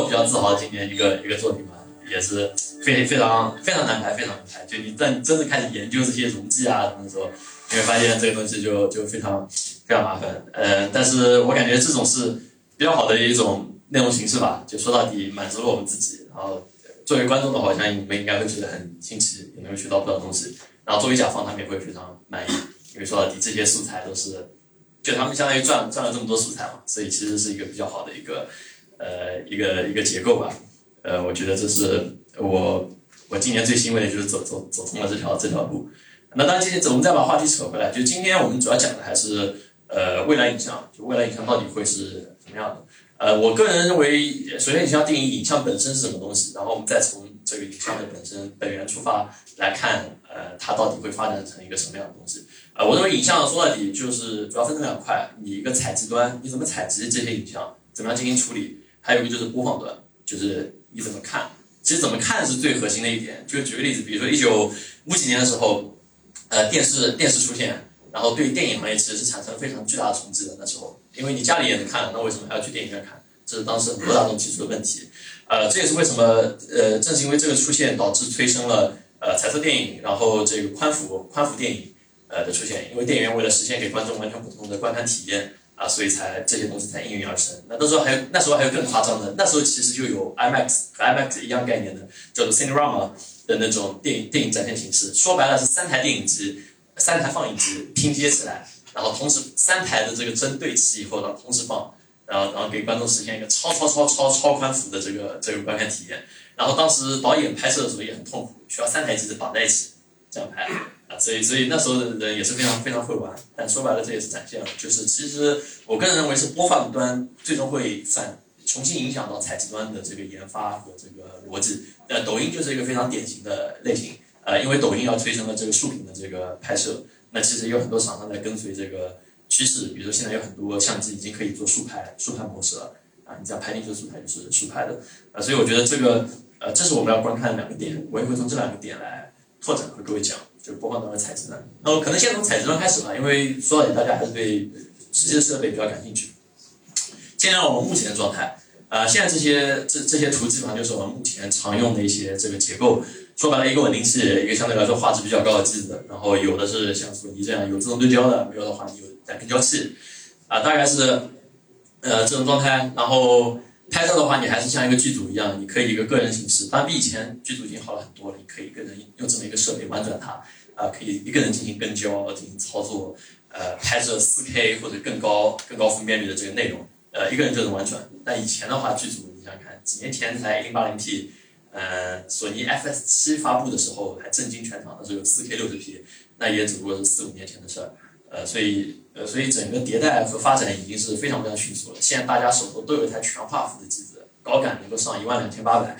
我比较自豪的今年一个一个作品吧，也是非非常非常难拍，非常难拍。就你在真的开始研究这些溶剂啊什么的时候，你会发现这个东西就就非常非常麻烦。呃，但是我感觉这种是比较好的一种内容形式吧，就说到底满足了我们自己。然后作为观众的话，我相信你们应该会觉得很新奇，也能够学到不少东西。然后作为甲方，他们也会非常满意，因为说到底这些素材都是。就他们相当于赚赚了这么多素材嘛，所以其实是一个比较好的一个呃一个一个结构吧。呃，我觉得这是我我今年最欣慰的就是走走走通了这条这条路。那当然，今天我们再把话题扯回来，就今天我们主要讲的还是呃未来影像，就未来影像到底会是什么样的？呃，我个人认为，首先你要定义影像本身是什么东西，然后我们再从这个影像的本身本源出发来看，呃，它到底会发展成一个什么样的东西？呃，我认为影像说到底就是主要分成两块，你一个采集端，你怎么采集这些影像，怎么样进行处理，还有一个就是播放端，就是你怎么看。其实怎么看是最核心的一点。就举个例子，比如说一九五几年的时候，呃，电视电视出现，然后对电影行业其实是产生非常巨大的冲击的。那时候，因为你家里也能看，那为什么还要去电影院看？这是当时很多大众提出的问题。呃，这也是为什么，呃，正是因为这个出现，导致催生了呃彩色电影，然后这个宽幅宽幅电影。呃的出现，因为电影院为了实现给观众完全不同的观看体验啊，所以才这些东西才应运而生。那那时候还有那时候还有更夸张的，那时候其实就有 IMAX 和 IMAX 一样概念的，叫做 Cinerama 的那种电影电影展现形式。说白了是三台电影机、三台放映机拼接起来，然后同时三台的这个针对齐以后呢，同时放，然后然后给观众实现一个超超超超超宽幅的这个这个观看体验。然后当时导演拍摄的时候也很痛苦，需要三台机子绑在一起这样拍。啊，所以所以那时候的人也是非常非常会玩，但说白了这也是展现了，就是其实我个人认为是播放端最终会反重新影响到采集端的这个研发和这个逻辑。呃，抖音就是一个非常典型的类型，呃，因为抖音要推升了这个竖屏的这个拍摄，那其实有很多厂商在跟随这个趋势，比如说现在有很多相机已经可以做竖拍竖拍模式了，啊，你只要拍进去的素材就是竖拍的，啊，所以我觉得这个呃，这是我们要观看的两个点，我也会从这两个点来拓展和各位讲。就播放端和采集端，那我可能先从采集端开始吧，因为说到底大家还是对实际的设备比较感兴趣。现在我们目前的状态，呃，现在这些这这些图基本上就是我们目前常用的一些这个结构。说白了，一个稳定器，一个相对来说画质比较高的机子，然后有的是像索尼这样有自动对焦的，没有的话你有带变焦器，啊，大概是呃这种状态，然后。拍照的话，你还是像一个剧组一样，你可以一个个人形式，当然比以前剧组已经好了很多了。你可以一个人用这么一个设备玩转它，啊，可以一个人进行跟焦、进行操作，呃，拍摄 4K 或者更高、更高分辨率的这个内容，呃，一个人就能玩转。但以前的话，剧组你想想看，几年前才 1080P，呃，索尼 FS7 发布的时候还震惊全场的时候有 4K 60P，那也只不过是四五年前的事儿。呃，所以，所以整个迭代和发展已经是非常非常迅速了。现在大家手头都有一台全画幅的机子，高感能够上一万两千八百，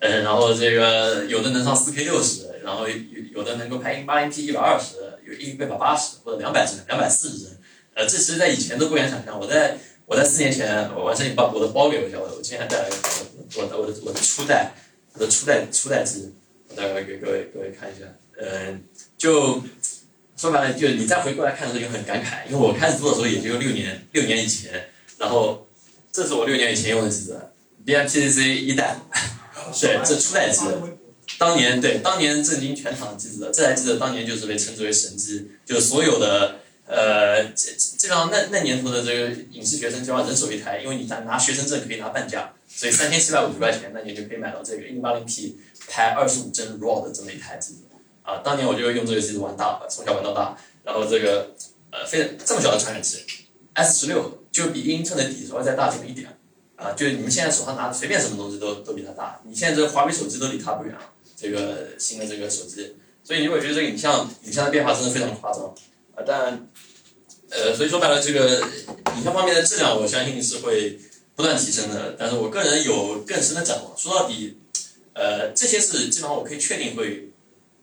呃，然后这个有的能上四 K 六十，然后有有的能够拍一八零 P 一百二十，有一百八十或者两百帧、两百四十帧，呃，这其实在以前都不敢想象。我在我在四年前，我完成把我的包给我一下，我我今天还带了我我的我的我的初代，我的初代初代机，我待会给各位各位看一下，嗯，就。说白了，就是你再回过来看的时候就很感慨，因为我开始做的时候也就六年，六年以前，然后这是我六年以前用的机子，BMPCC 一代，对，这初代机，当年对，当年震惊全场的机子，这台机子当年就是被称之为神机，就是所有的呃，基基本上那那年头的这个影视学生就要人手一台，因为你拿拿学生证可以拿半价，所以三千七百五十块钱那年就可以买到这个一零八零 P 拍二十五帧 RAW 的这么一台机子。啊，当年我就用这个机子玩大，从小玩到大。然后这个呃，非这么小的传感器，S 十六就比英特尔的底稍微再大这么一点。啊，就你们现在手上拿的随便什么东西都都比它大。你现在这华为手机都离它不远了，这个新的这个手机。所以你会觉得这个影像影像的变化真的非常夸张。啊，但呃，所以说白了，这个影像方面的质量，我相信是会不断提升的。但是我个人有更深的展望。说到底，呃，这些是基本上我可以确定会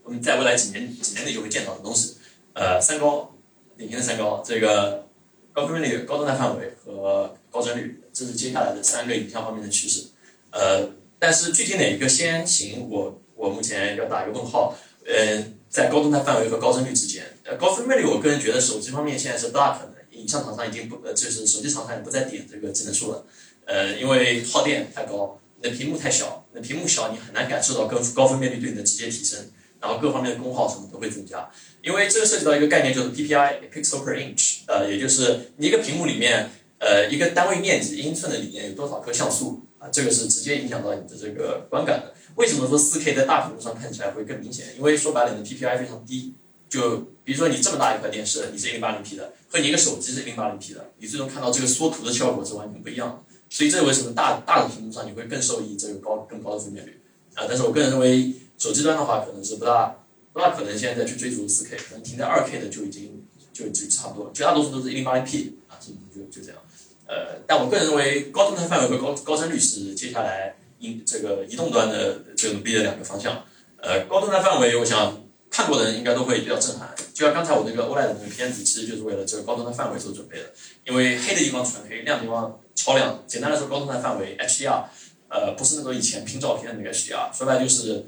我们在未来几年几年内就会见到的东西。呃，三高，典型的三高，这个高分辨率、高动态范围和高帧率，这是接下来的三个影像方面的趋势。呃，但是具体哪一个先行，我我目前要打一个问号。嗯，在高动态范围和高帧率之间，呃，高分辨率，我个人觉得手机方面现在是不大可能，影像厂商已经不呃，就是手机厂商也不再点这个智能数了，呃，因为耗电太高，你的屏幕太小，那屏幕小你很难感受到跟高分辨率对你的直接提升，然后各方面的功耗什么都会增加，因为这涉及到一个概念就是 PPI（pixel per inch），呃，也就是你一个屏幕里面，呃，一个单位面积英寸的里面有多少颗像素啊，这个是直接影响到你的这个观感的。为什么说 4K 在大屏幕上看起来会更明显？因为说白了，你的 PPI 非常低。就比如说你这么大一块电视，你是 1080P 的，和你一个手机是 1080P 的，你最终看到这个缩图的效果是完全不一样的。所以这为什么大大的屏幕上你会更受益这个高更高的分辨率啊？但是我个人认为，手机端的话可能是不大不大可能现在去追逐 4K，可能停在 2K 的就已经就就差不多，绝大多数都是一零八零 P 啊，就就就这样。呃，但我个人认为，高动态范围和高高帧率是接下来。移这个移动端的这个努力的两个方向，呃，高动态范围，我想看过的人应该都会比较震撼。就像刚才我那个 OLED 的那个片子，其实就是为了这个高动态范围做准备的。因为黑的地方纯黑，亮的地方超亮。简单来说，高动态范围 HDR，呃，不是那种以前拼照片的那个 HDR，说白就是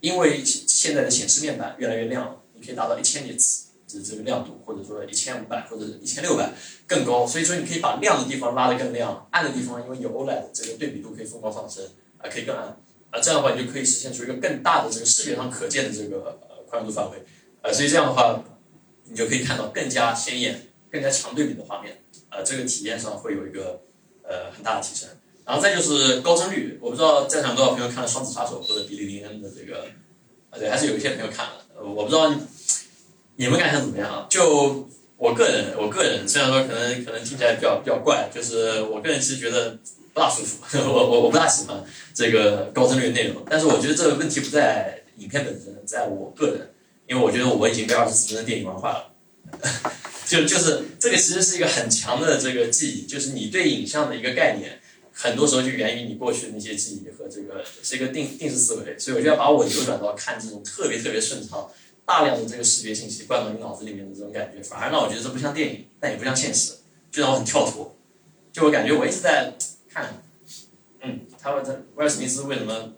因为现在的显示面板越来越亮了，你可以达到一千尼兹。这这个亮度，或者说一千五百或者一千六百更高。所以说，你可以把亮的地方拉得更亮，暗的地方因为有 OLED，这个对比度可以疯狂上升。啊，可以更暗，啊，这样的话你就可以实现出一个更大的这个视觉上可见的这个呃宽度范围，呃，所以这样的话，你就可以看到更加鲜艳、更加强对比的画面，呃，这个体验上会有一个呃很大的提升。然后再就是高帧率，我不知道在场多少朋友看了《双子杀手》或者《比利林恩》的这个，啊，对，还是有一些朋友看了，我不知道你们感想怎么样啊？就我个人，我个人虽然说可能可能听起来比较比较怪，就是我个人其实觉得。不大舒服，*laughs* 我我我不大喜欢这个高帧率的内容，但是我觉得这个问题不在影片本身，在我个人，因为我觉得我已经被二十四帧的电影玩坏了，*laughs* 就就是这个其实是一个很强的这个记忆，就是你对影像的一个概念，很多时候就源于你过去的那些记忆和这个是一个定定式思维，所以我就要把我扭转到看这种特别特别顺畅，大量的这个视觉信息灌到你脑子里面的这种感觉，反而让我觉得这不像电影，但也不像现实，就让我很跳脱，就我感觉我一直在。看，嗯，他问这威尔史密斯为什么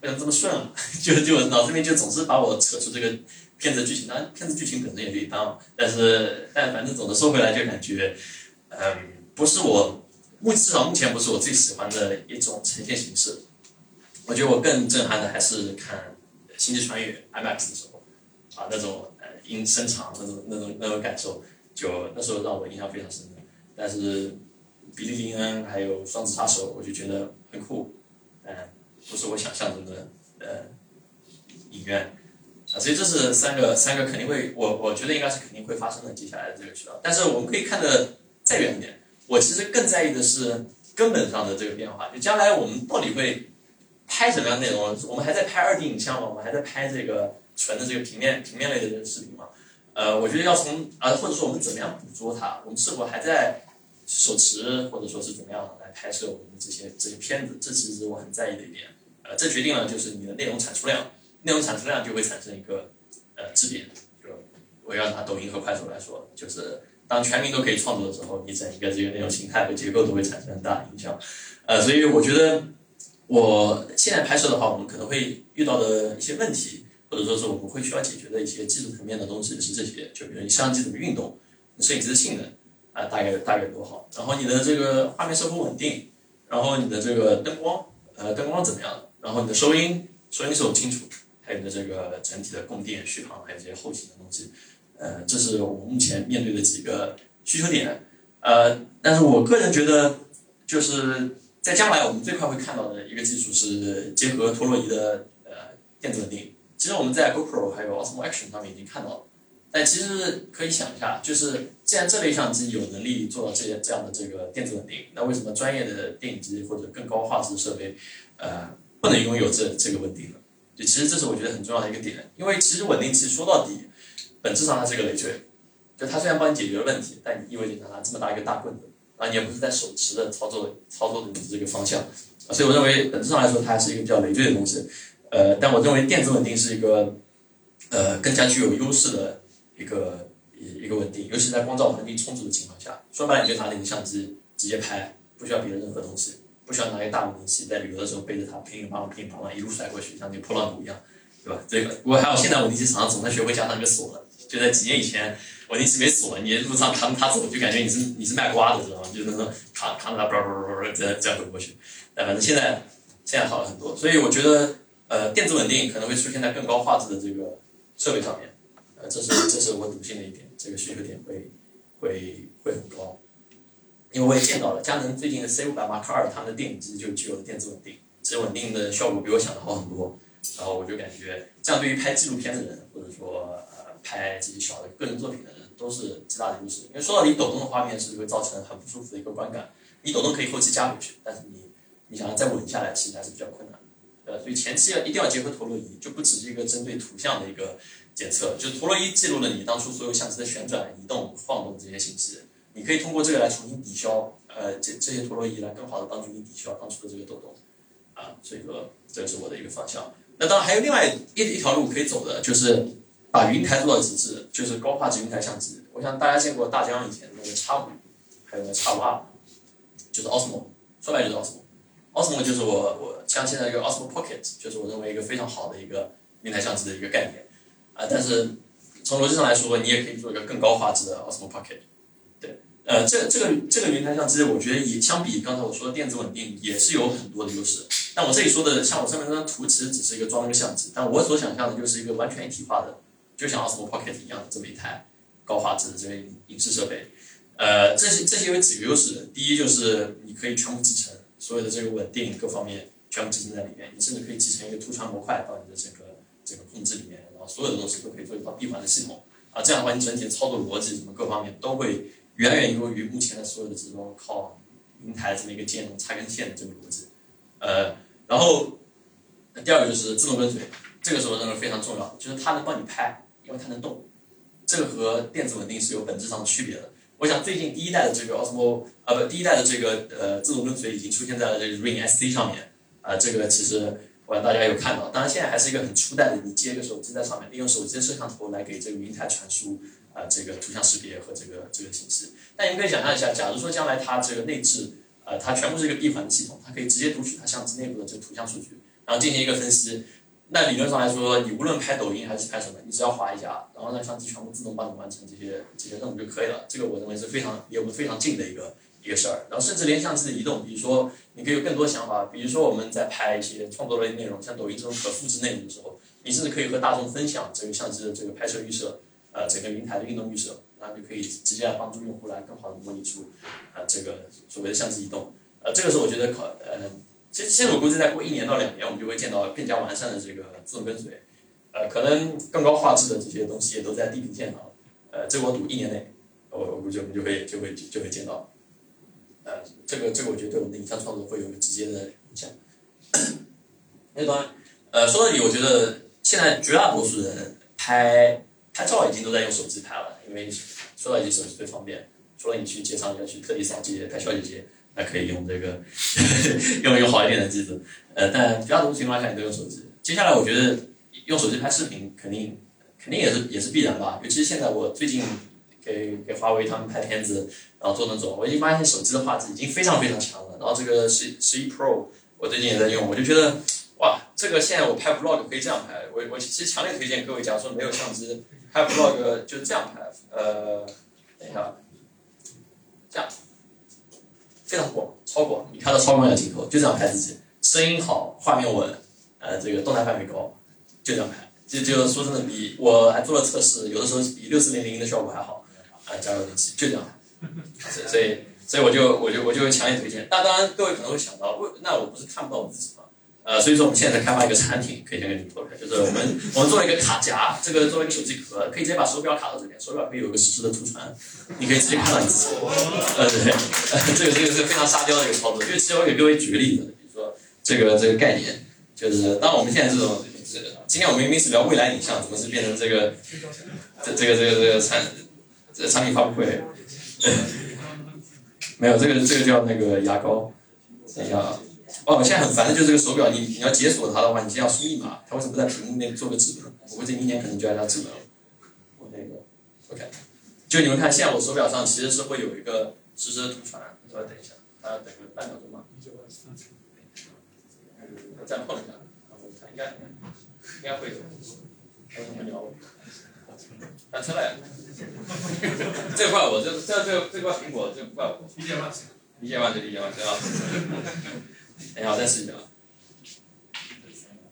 为什么这么顺啊？*laughs* 就就脑子里面就总是把我扯出这个片子剧情，当然片子剧情本身也就一般，但是但反正总的说回来就感觉，嗯，不是我目至少目前不是我最喜欢的一种呈现形式。我觉得我更震撼的还是看《星际穿越》IMAX 的时候，啊，那种呃音声场那种那种那种感受，就那时候让我印象非常深的。但是。比利林恩还有双子杀手，我就觉得很酷，嗯，不是我想象中的呃影院啊，所以这是三个三个肯定会，我我觉得应该是肯定会发生的接下来的这个渠道。但是我们可以看的再远一点，我其实更在意的是根本上的这个变化，就将来我们到底会拍什么样内容？我们还在拍二 D 影像吗？我们还在拍这个纯的这个平面平面类的这个视频吗？呃，我觉得要从啊，或者说我们怎么样捕捉它？我们是否还在？手持或者说是怎么样来拍摄我们这些这些片子，这其实是我很在意的一点。呃，这决定了就是你的内容产出量，内容产出量就会产生一个呃质变。就围绕拿抖音和快手来说，就是当全民都可以创作的时候，你整一个这个内容形态和结构都会产生很大的影响。呃，所以我觉得我现在拍摄的话，我们可能会遇到的一些问题，或者说是我们会需要解决的一些技术层面的东西是这些，就比如你相机怎么运动，摄影机的性能。啊，大概大概多好？然后你的这个画面是否稳定？然后你的这个灯光，呃，灯光怎么样？然后你的收音，收音是否清楚？还有你的这个整体的供电、续航，还有这些后勤的东西，呃，这是我目前面对的几个需求点。呃，但是我个人觉得，就是在将来我们最快会看到的一个技术是结合陀螺仪的呃电子稳定。其实我们在 GoPro 还有 Osmo Action 上面已经看到了。但其实可以想一下，就是既然这类相机有能力做到这些这样的这个电子稳定，那为什么专业的电影机或者更高画质的设备，呃，不能拥有这这个稳定呢？就其实这是我觉得很重要的一个点，因为其实稳定器说到底，本质上它是一个累赘，就它虽然帮你解决了问题，但你意味着拿这么大一个大棍子，啊，你也不是在手持的操作操作的你的这个方向，所以我认为本质上来说，它还是一个比较累赘的东西。呃，但我认为电子稳定是一个呃更加具有优势的一个一一个稳定，尤其在光照环境充足的情况下，说白了你就拿着你的相机直接拍，不需要别的任何东西。不需要拿一个大稳定器，在旅游的时候背着它乒乓乒乓乓一路甩过去，像那个破浪鼓一样，对吧？这个不过还有现在稳定器厂商总算学会加上一个锁了，就在几年以前稳定器没锁，你路上扛着它走，就感觉你是你是卖瓜的，知道吗？就那种扛扛着它叭叭叭叭再再回过去。但反正现在现在好了很多，所以我觉得呃电子稳定可能会出现在更高画质的这个设备上面，呃这是这是我笃信的一点，这个需求点会会会很高。因为我也见到了，佳能最近的 C 五百 Mark 二，它们的电影机就具有了电子稳定，这稳定的效果比我想的好很多。然后我就感觉，这样对于拍纪录片的人，或者说拍这些小的个人作品的人，都是极大的优势。因为说到底，抖动的画面是会造成很不舒服的一个观感。你抖动可以后期加回去，但是你你想要再稳下来，其实还是比较困难。呃，所以前期要一定要结合陀螺仪，就不只是一个针对图像的一个检测，就陀螺仪记录了你当初所有相机的旋转、移动、晃动这些信息。你可以通过这个来重新抵消，呃，这这些陀螺仪来更好的帮助你抵消当初的这个抖动，啊，所以说这是我的一个方向。那当然还有另外一一条路可以走的，就是把云台做到极致，就是高画质云台相机。我想大家见过大疆以前那个叉五，还有那个叉五二，就是 Osmo，说白就是 Osmo。Osmo 就是我我像现在这个 Osmo Pocket，就是我认为一个非常好的一个云台相机的一个概念，啊，但是从逻辑上来说，你也可以做一个更高画质的 Osmo Pocket。对呃，这这个这个云台相机，我觉得也相比刚才我说的电子稳定，也是有很多的优势。但我这里说的，像我上面那张图，其实只是一个装了个相机，但我所想象的就是一个完全一体化的，就像 Osmo Pocket 一样的这么一台高画质的这个影视设备。呃，这些这些有几个优势，第一就是你可以全部集成，所有的这个稳定各方面全部集成在里面，你甚至可以集成一个图传模块到你的整个整个控制里面，然后所有的东西都可以做一套闭环的系统啊，这样的话你整体的操作逻辑什么各方面都会。远远优于目前的所有的这种靠云台这么一个兼容插根线的这个逻辑，呃，然后第二个就是自动跟随，这个是我认为非常重要，就是它能帮你拍，因为它能动，这个和电子稳定是有本质上的区别的。我想最近第一代的这个 Osmo 啊不，第一代的这个呃自动跟随已经出现在了这个 Ring SC 上面，啊，这个其实我想大家有看到，当然现在还是一个很初代的，你接个手机在上面，利用手机的摄像头来给这个云台传输。啊，这个图像识别和这个这个信息，但你可以想象一下，假如说将来它这个内置，呃，它全部是一个闭环的系统，它可以直接读取它相机内部的这个图像数据，然后进行一个分析。那理论上来说，你无论拍抖音还是拍什么，你只要滑一下，然后让相机全部自动帮你完成这些这些任务就可以了。这个我认为是非常离我们非常近的一个一个事儿。然后甚至连相机的移动，比如说你可以有更多想法，比如说我们在拍一些创作类内容，像抖音这种可复制内容的时候，你甚至可以和大众分享这个相机的这个拍摄预设。呃，整个云台的运动预设，那就可以直接来帮助用户来更好的模拟出，呃，这个所谓的相机移动。呃，这个时候我觉得可，呃，其实我估计再过一年到两年，我们就会见到更加完善的这个自动跟随，呃，可能更高画质的这些东西也都在地平线上。呃，这我赌一年内，我我估计我们就会就会就会见到。呃，这个这个我觉得对我们的影像创作会有直接的影响。那当然，呃，说到底，我觉得现在绝大多数人拍。拍照已经都在用手机拍了，因为说到底手机最方便。除了你去街上要去特地扫街拍小姐姐，还可以用这个用用好一点的机子。呃，但绝大多数情况下你都用手机。接下来我觉得用手机拍视频肯定肯定也是也是必然吧。尤其是现在我最近给给华为他们拍片子，然后做那种，我已经发现手机的画质已经非常非常强了。然后这个十十一 Pro 我最近也在用，我就觉得哇，这个现在我拍 Vlog 可以这样拍。我我其实强烈推荐各位，假如说没有相机。拍 vlog 就这样拍，呃，等一下，这样，非常广，超广，你看到超广角镜头，就这样拍自己，声音好，画面稳，呃，这个动态范围高，就这样拍，就就说真的，比我还做了测试，有的时候比六四零零的效果还好，啊，加热点器就这样，所以所以我就我就我就强烈推荐。那当然，各位可能会想到，为那我不是看不到我自己？呃，所以说我们现在在开发一个产品，可以先跟你们说一下，就是我们我们做了一个卡夹，这个作为一个手机壳，可以直接把手表卡到这边，手表可以有个实时的图传，你可以直接看到你自己。呃，对，这个这个是非常沙雕的一个操作。因为其实我给各位举个例子，比如说这个这个概念，就是当我们现在这种，今天我们明明是聊未来影像，怎么是变成这个这这个这个这个产这产品发布会，*laughs* 没有这个这个叫那个牙膏，等一下啊。哦，现在很烦的就是这个手表，你你要解锁它的话，你先要输密码，它为什么不在屏幕内做个指纹？我估计明年可能就要加指纹了。我那个，OK，就你们看，现在我手表上其实是会有一个实时的图传，稍微等一下，大家等个半秒钟吧。我再碰一下，应该应该会的。还有什么鸟？打车来，这块我，这这这这块苹果，这怪我。理解万岁，理解万岁，理解万岁啊！等一下，我再试一下。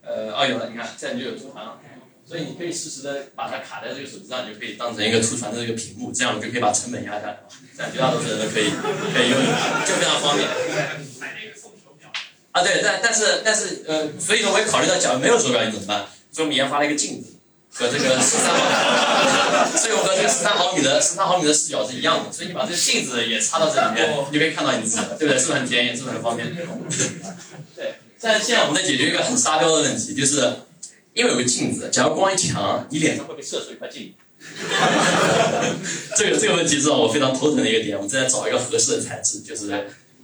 呃，哦，有了，你看，这样你就有图传了。所以你可以实时的把它卡在这个手机上，你就可以当成一个图传的这个屏幕，这样我就可以把成本压下来，这样绝大多数人都可以可以用，就非常方便。啊，对，但但是但是呃，所以说我也考虑到，假如没有手表你怎么办？所以我们研发了一个镜子。和这个十三毫米，*laughs* 所以我和这个十三毫米的十三毫米的视角是一样的，所以你把这个镜子也插到这里面，你就可以看到你自己，对不对？是不是很便宜？是不是很方便？对。但现在我们在解决一个很沙雕的问题，就是因为有个镜子，假如光一强，你脸上会被射出一块镜。*laughs* 这个这个问题是让我非常头疼的一个点，我们正在找一个合适的材质，就是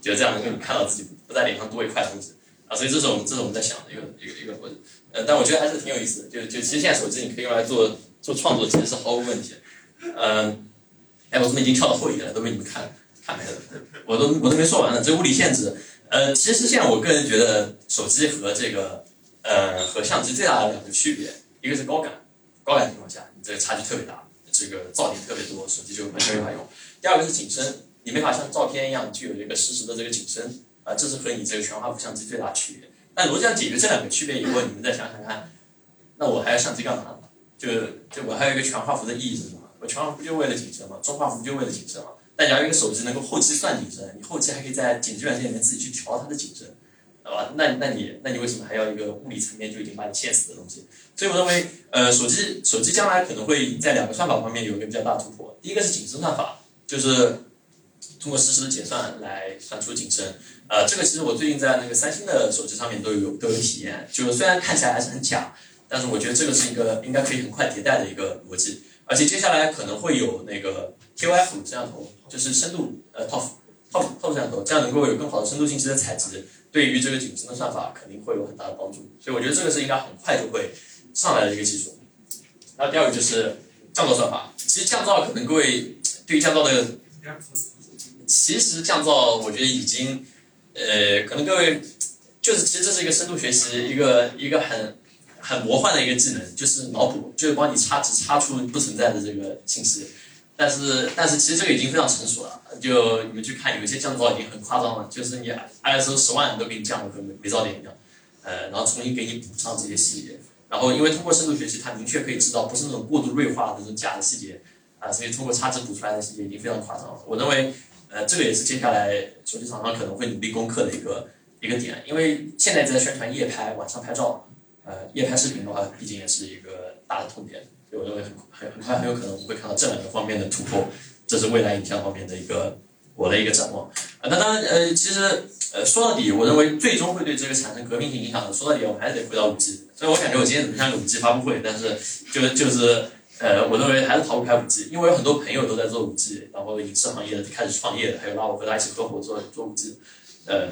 就这样能够你看到自己不在脸上多一块东西啊，所以这是我们这是我们在想的一个一个一个过程。呃，但我觉得还是挺有意思的，就就其实现在手机你可以用来做做创作，其实是毫无问题。嗯，哎，我怎么已经跳到后一页了，都被你们看看没了，我都我都没说完呢。这物理限制，呃，其实现在我个人觉得手机和这个呃和相机最大的两个区别，一个是高感，高感情况下你这个差距特别大，这个噪点特别多，手机就完全没法用。第二个是景深，你没法像照片一样具有一个实时的这个景深，啊，这是和你这个全画幅相机最大区别。那逻辑上解决这两个区别以后，你们再想想看，那我还要相机干嘛？就就我还有一个全画幅的意义是什么？我全画幅就为了景深吗？中画幅就为了景深吗？但你要一个手机能够后期算景深，你后期还可以在剪辑软件里面自己去调它的景深，好吧？那那你那你为什么还要一个物理层面就已经把你限死的东西？所以我认为，呃，手机手机将来可能会在两个算法方面有一个比较大突破。第一个是景深算法，就是通过实时的解算来算出景深。呃，这个其实我最近在那个三星的手机上面都有都有体验，就虽然看起来还是很假，但是我觉得这个是一个应该可以很快迭代的一个逻辑，而且接下来可能会有那个 TOF 摄像头，就是深度呃 TOF TOF TOF 摄像头，这样能够有更好的深度信息的采集，对于这个景深的算法肯定会有很大的帮助，所以我觉得这个是应该很快就会上来的一个技术。然后第二个就是降噪算法，其实降噪可能各位对于降噪的，其实降噪我觉得已经。呃，可能各位就是其实这是一个深度学习，一个一个很很魔幻的一个技能，就是脑补，就是帮你插只插出不存在的这个信息。但是但是其实这个已经非常成熟了，就你们去看，有些降噪已经很夸张了，就是你 ISO 十万都给你降的跟没没噪点一样，呃，然后重新给你补上这些细节。然后因为通过深度学习，它明确可以知道不是那种过度锐化的这种假的细节啊，所以通过差值补出来的细节已经非常夸张了。我认为。呃，这个也是接下来手机厂商可能会努力攻克的一个一个点，因为现在在宣传夜拍，晚上拍照，呃，夜拍视频的话，毕竟也是一个大的痛点，所以我认为很很很快很有可能我们会看到这两个方面的突破，这是未来影像方面的一个我的一个展望。啊，那当然，呃，其实呃说到底，我认为最终会对这个产生革命性影响的，说到底我们还是得回到五 G，所以我感觉我今天怎么像个五 G 发布会，但是就就是。呃，我认为还是逃不开五 G，因为有很多朋友都在做五 G，然后影视行业开始创业的，还有拉我和他一起合伙做做五 G。呃，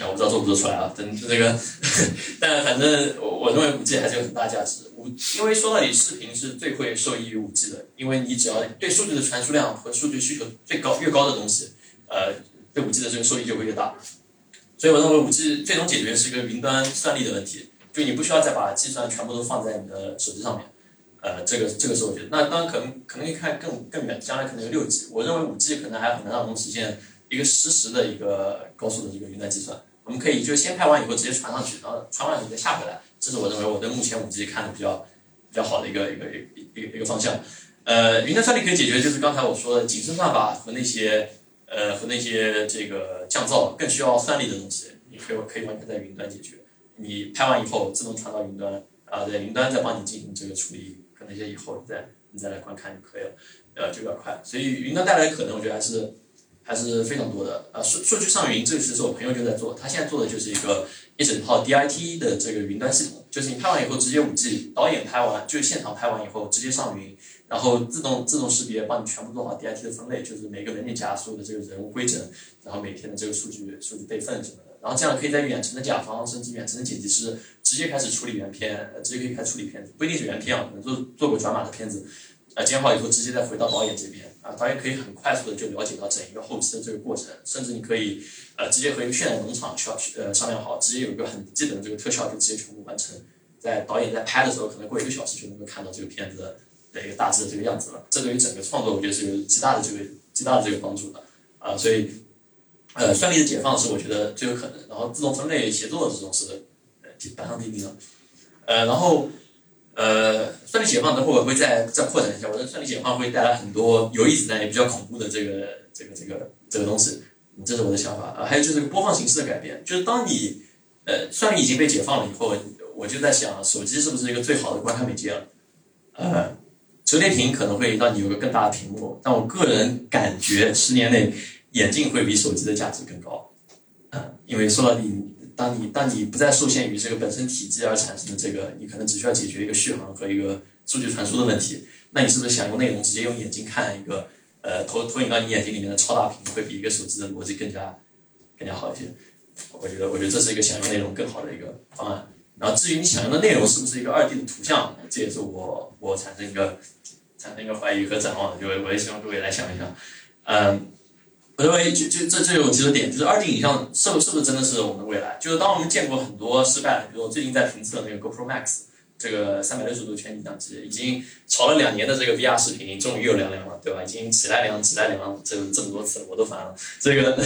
我不知道做不做出来啊，等这个，*laughs* 但反正我我认为五 G 还是有很大价值。五，因为说到底，视频是最会受益于五 G 的，因为你只要对数据的传输量和数据需求最高越高的东西，呃，对五 G 的这个收益就会越大。所以我认为五 G 最终解决是一个云端算力的问题，就你不需要再把计算全部都放在你的手机上面。呃，这个这个是我觉得，那当然可能可能你看更更远，将来可能有六 G，我认为五 G 可能还很难让我们实现一个实时的一个高速的一个云端计算。我们可以就先拍完以后直接传上去，然后传完以后再下回来，这是我认为我对目前五 G 看的比较比较好的一个一个一一个一个方向。呃，云端算力可以解决就是刚才我说的景深算法和那些呃和那些这个降噪更需要算力的东西，你可以可以完全在云端解决。你拍完以后自动传到云端，啊，在云端再帮你进行这个处理。那些以后你再你再来观看就可以了，呃，就比较快。所以云端带来的可能，我觉得还是还是非常多的。呃，数数据上云，这个其实我朋友就在做，他现在做的就是一个一整套 DIT 的这个云端系统，就是你拍完以后直接五 G，导演拍完就是现场拍完以后直接上云，然后自动自动识别帮你全部做好 DIT 的分类，就是每个文件夹所有的这个人物规整，然后每天的这个数据数据备份什么的，然后这样可以在远程的甲方甚至远程的剪辑师直接开始处理原片，呃直接可以开始处理片子，不一定是原片啊，可能做做过转码的片子，呃剪好以后直接再回到导演这边啊，导演可以很快速的就了解到整一个后期的这个过程，甚至你可以呃直接和一个渲染农场去呃商量好，直接有一个很基本的这个特效就直接全部完成。在导演在拍的时候，可能过一个小时就能够看到这个片子的一个大致的这个样子了。这对于整个创作，我觉得是有极大的这个极大的这个帮助的啊。所以，呃，算力的解放是我觉得最有可能。然后，自动分类协作这种是呃板上钉钉了。呃，然后呃，算力解放等会我会再再扩展一下。我的算力解放会带来很多有意思但也比较恐怖的这个这个这个这个东西。这是我的想法啊。还有就是播放形式的改变，就是当你呃算力已经被解放了以后。我就在想，手机是不是一个最好的观看媒介了？呃，折叠屏可能会让你有个更大的屏幕，但我个人感觉十年内眼镜会比手机的价值更高。嗯，因为说到底，当你当你不再受限于这个本身体积而产生的这个，你可能只需要解决一个续航和一个数据传输的问题。那你是不是想用内容直接用眼睛看一个呃投投影到你眼睛里面的超大屏，会比一个手机的逻辑更加更加好一些？我觉得，我觉得这是一个想用内容更好的一个方案。然后至于你想用的内容是不是一个二 D 的图像，这也是我我产生一个产生一个怀疑和展望的。就我也希望各位来想一想，嗯，我认为就就这这有几个点，就是二 D 影像是不是不是真的是我们的未来？就是当我们见过很多失败，比如我最近在评测那个 GoPro Max。这个三百六十度全景相机已经炒了两年的这个 VR 视频，终于又凉凉了，对吧？已经起来凉，起来凉，这这么多次了，我都烦了。这个，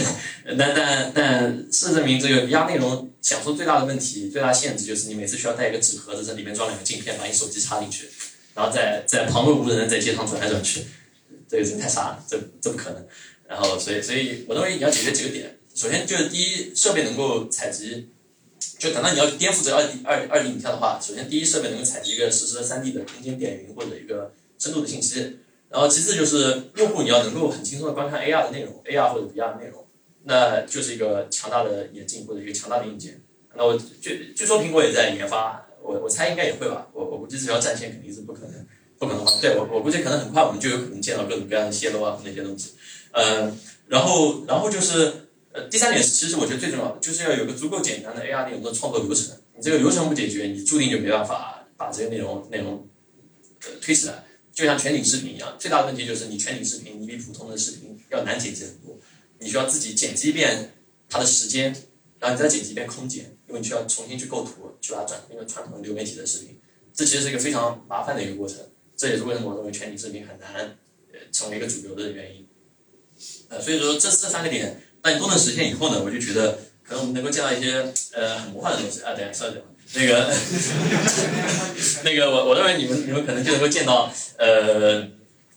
但但但事实证明，这个 VR 内容享受最大的问题、最大限制就是你每次需要带一个纸盒子，这里面装两个镜片，把你手机插进去，然后在在旁若无人在街上转来转去，这个真太傻了，这这不可能。然后，所以所以我认为你要解决几个点，首先就是第一，设备能够采集。就等到你要颠覆这二 D 二二 D 影像的话，首先第一设备能够采集一个实时的三 D 的空间点云或者一个深度的信息，然后其次就是用户你要能够很轻松的观看 AR 的内容，AR 或者 VR 的内容，那就是一个强大的眼镜或者一个强大的硬件。那我据据说苹果也在研发，我我猜应该也会吧，我我估计这条战线肯定是不可能不可能的。对我我估计可能很快我们就有可能见到各种各样的泄露啊那些东西，嗯，然后然后就是。呃第三点是，其实我觉得最重要的就是要有个足够简单的 AR 内容的创作流程。你这个流程不解决，你注定就没办法把这个内容内容呃推起来。就像全景视频一样，最大的问题就是你全景视频，你比普通的视频要难剪辑很多。你需要自己剪辑一遍它的时间，然后你再剪辑一遍空剪，因为你需要重新去构图，去把它转成一个传统流媒体的视频。这其实是一个非常麻烦的一个过程。这也是为什么我认为全景视频很难呃成为一个主流的原因。呃，所以说这这三个点。那你都能实现以后呢？我就觉得可能我们能够见到一些呃很魔幻的东西啊。等下稍等，那个那个我我认为你们你们可能就能够见到呃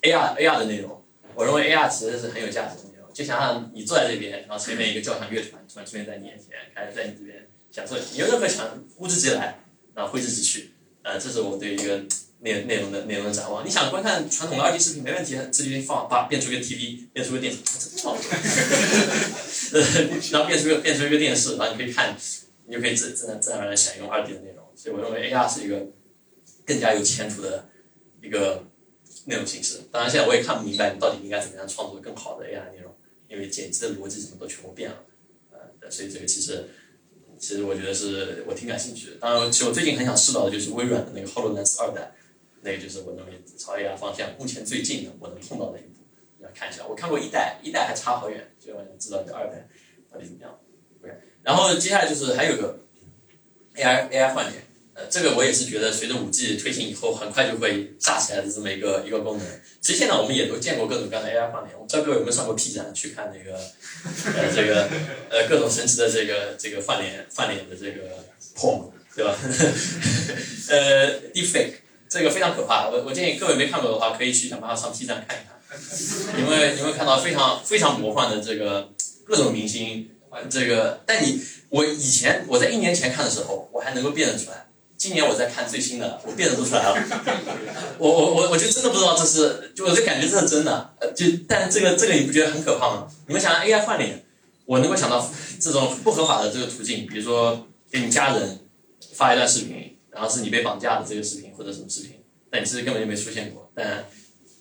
AR AR 的内容。我认为 AR 其实是很有价值的内容。就想想你坐在这边，然后前面一个交响乐团突然出现在你眼前，开始在你这边享受。你有任何想呼之即来，然后挥之即去。呃，这是我对一个。内内容的内容的展望，你想观看传统的二 D 视频没问题，自己放把变出一个 TV，变出个电视，呃，然后变出个变出一个电视，然后你可以看，你就可以自自然自然而然享用二 D 的内容。所以我认为 AR 是一个更加有前途的一个内容形式。当然，现在我也看不明白你到底应该怎么样创作更好的 AR 内容，因为剪辑的逻辑什么都全部变了，呃，所以这个其实其实我觉得是我挺感兴趣的。当然，其实我最近很想试到的就是微软的那个 HoloLens 二代。那个就是我认为朝 AI 方向目前最近的我能碰到的一步，要看一下。我看过一代，一代还差好远，所以我想知道这二代到底怎么样。OK，然后接下来就是还有个 AI AI 换脸，呃，这个我也是觉得随着五 G 推行以后，很快就会炸起来的这么一个一个功能。其实现在我们也都见过各种各样的 AI 换脸，我不知道各位有没有上过 P 站去看那个呃这个呃各种神奇的这个这个换脸换脸的这个 POM，对吧？*laughs* 呃，Deepfake。这个非常可怕，我我建议各位没看过的话，可以去想办法上 P 站看一看，*laughs* 因为你会看到非常非常魔幻的这个各种明星，这个但你我以前我在一年前看的时候，我还能够辨认出来，今年我在看最新的，我辨认不出来了，*laughs* 我我我我就真的不知道这是，就我就感觉这是真的，呃，就但这个这个你不觉得很可怕吗？你们想 AI 换脸，我能够想到这种不合法的这个途径，比如说给你家人发一段视频。然后是你被绑架的这个视频或者什么视频，但你其实根本就没出现过。但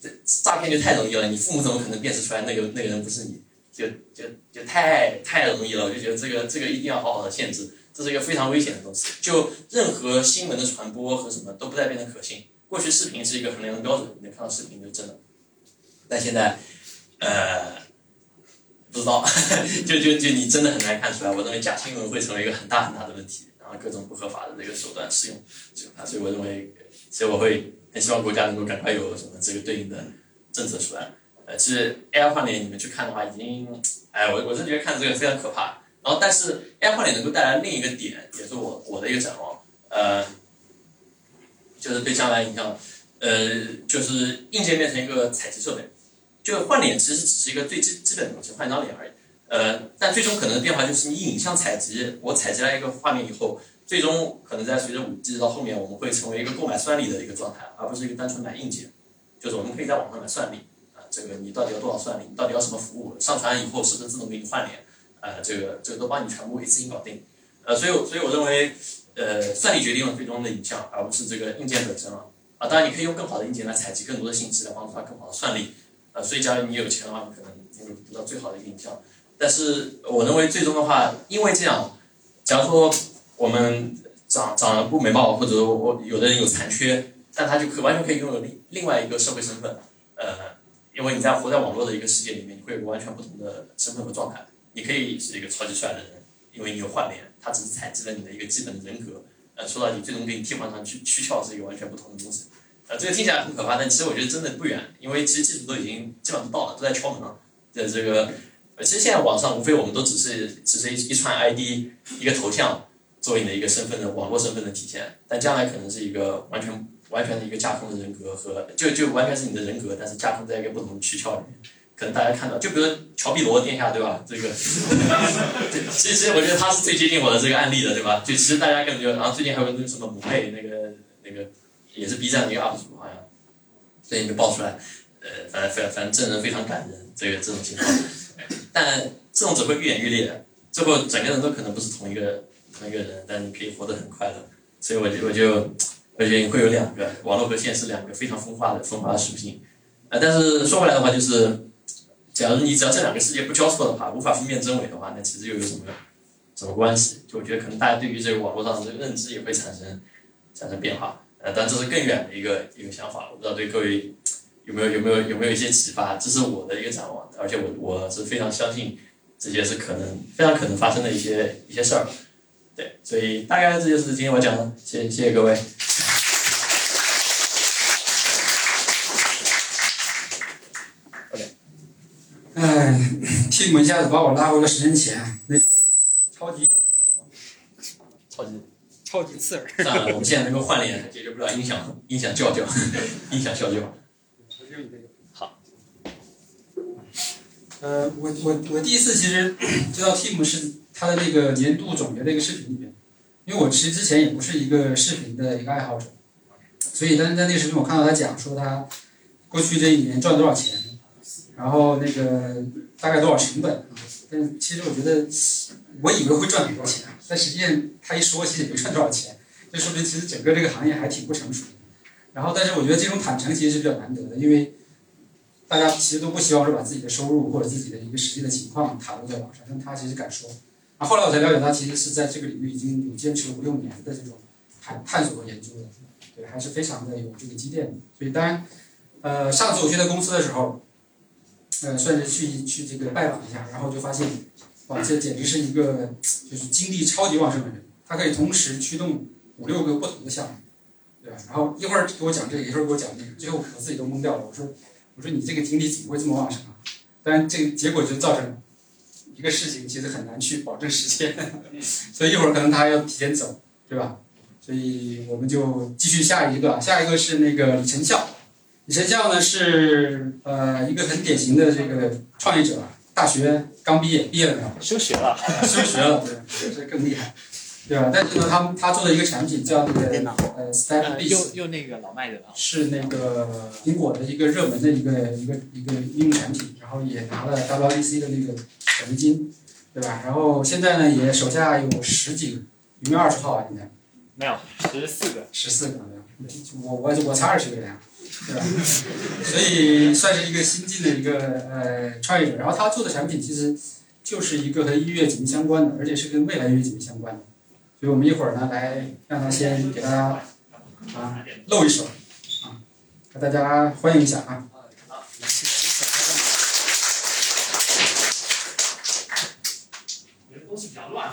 这诈骗就太容易了，你父母怎么可能辨识出来那个那个人不是你？就就就太太容易了，我就觉得这个这个一定要好好的限制，这是一个非常危险的东西。就任何新闻的传播和什么都不再变得可信。过去视频是一个衡量的标准，你能看到视频就真的，但现在，呃，不知道，*laughs* 就就就你真的很难看出来。我认为假新闻会成为一个很大很大的问题，后各种不合法的这个手段使用，所以我认为，所以我会很希望国家能够赶快有什么这个对应的政策出来。呃，其实 AI 换脸你们去看的话，已经，哎，我我是觉得看这个非常可怕。然后，但是 AI 换脸能够带来另一个点，也是我我的一个展望，呃，就是对将来影响，呃，就是硬件变成一个采集设备，就换脸其实只是一个最基基本的东西，换一张脸而已。呃，但最终可能的变化就是你影像采集，我采集来一个画面以后，最终可能在随着五 G 到后面，我们会成为一个购买算力的一个状态，而不是一个单纯买硬件，就是我们可以在网上买算力。啊这个你到底要多少算力？你到底要什么服务？上传以后是不是自动给你换脸？呃，这个这个都帮你全部一次性搞定。呃，所以所以我认为，呃，算力决定了最终的影像，而不是这个硬件本身了。啊，当然你可以用更好的硬件来采集更多的信息，来帮助它更好的算力。呃，所以假如你有钱的话，你可能能够得到最好的一个影像。但是我认为最终的话，因为这样，假如说我们长长了不美貌，或者我有的人有残缺，但他就可完全可以拥有另另外一个社会身份。呃。因为你在活在网络的一个世界里面，你会有完全不同的身份和状态。你可以是一个超级帅的人，因为你有换脸，他只是采集了你的一个基本的人格。呃，说到底，最终给你替换上去躯壳是一个完全不同的东西。呃，这个听起来很可怕，但其实我觉得真的不远，因为其实技术都已经基本上到了，都在敲门了。在这个，其实现在网上无非我们都只是只是一一串 ID，一个头像作为你的一个身份的网络身份的体现，但将来可能是一个完全。完全的一个架空的人格和就就完全是你的人格，但是架空在一个不同的躯壳里面。可能大家看到，就比如乔碧罗殿下，对吧？这个，*laughs* 其实我觉得他是最接近我的这个案例的，对吧？就其实大家根本就，然后最近还有那个什么母妹，那个那个也是 B 站的一个 UP 主，好像最近就爆出来，呃，反正反反正证人非常感人，这个这种情况。但这种只会愈演愈烈，最后整个人都可能不是同一个同一个人，但你可以活得很快乐。所以我就我就。而且会有两个网络和现实两个非常分化的分化的属性，呃，但是说回来的话，就是，假如你只要这两个世界不交错的话，无法分辨真伪的话，那其实又有什么什么关系？就我觉得可能大家对于这个网络上的这个认知也会产生产生变化，呃，但这是更远的一个一个想法，我不知道对各位有没有有没有有没有一些启发？这是我的一个展望，而且我我是非常相信这些是可能非常可能发生的一些一些事儿，对，所以大概这就是今天我讲的，谢谢谢谢各位。哎，替我一下子把我拉回了十年前，那超级超级超级刺耳。算了，我们现在能够换脸，解决不了音响音响叫叫，音响叫叫。*laughs* 呃，我我我第一次其实知道 Tim 是他的那个年度总结的一个视频里面，因为我其实之前也不是一个视频的一个爱好者，所以但是在那个视频我看到他讲说他过去这一年赚多少钱。然后那个大概多少成本？但其实我觉得，我以为会赚很多钱，但实际上他一说，其实也没赚多少钱，就说明其实整个这个行业还挺不成熟。然后，但是我觉得这种坦诚其实是比较难得的，因为大家其实都不希望说把自己的收入或者自己的一个实际的情况袒露在网上，但他其实敢说。啊，后来我才了解，他其实是在这个领域已经有坚持了五六年的这种探探索和研究的，对，还是非常的有这个积淀的。所以，当然，呃，上次我去他公司的时候。呃，算是去去这个拜访一下，然后就发现，哇，这简直是一个就是精力超级旺盛的人，他可以同时驱动五六个不同的项目，对吧？然后一会儿给我讲这个，一会儿给我讲那个，最后我自己都懵掉了。我说，我说你这个精力怎么会这么旺盛啊？当然，这个结果就造成一个事情，其实很难去保证实现，*laughs* 所以一会儿可能他要提前走，对吧？所以我们就继续下一个，下一个是那个李成孝。李成孝呢是呃一个很典型的这个创业者，大学刚毕业，毕业了没有？休学了，休学了，对，这更厉害，对吧？但是呢，他他做的一个产品叫那个呃，Step B，又又那个老麦的，是那个苹果的一个热门的一个一个一个应用产品，然后也拿了 WDC 的那个奖学金，对吧？然后现在呢也手下有十几个，有没有二十套啊？现在没有，十四个，十四个，我我我才二十个人。对吧？*laughs* 所以算是一个新进的一个呃创业者。然后他做的产品其实就是一个和音乐紧密相关的，而且是跟未来音乐紧密相关的。所以我们一会儿呢来让他先给大家啊露一手啊，给大家欢迎一下啊。我的东西比较乱。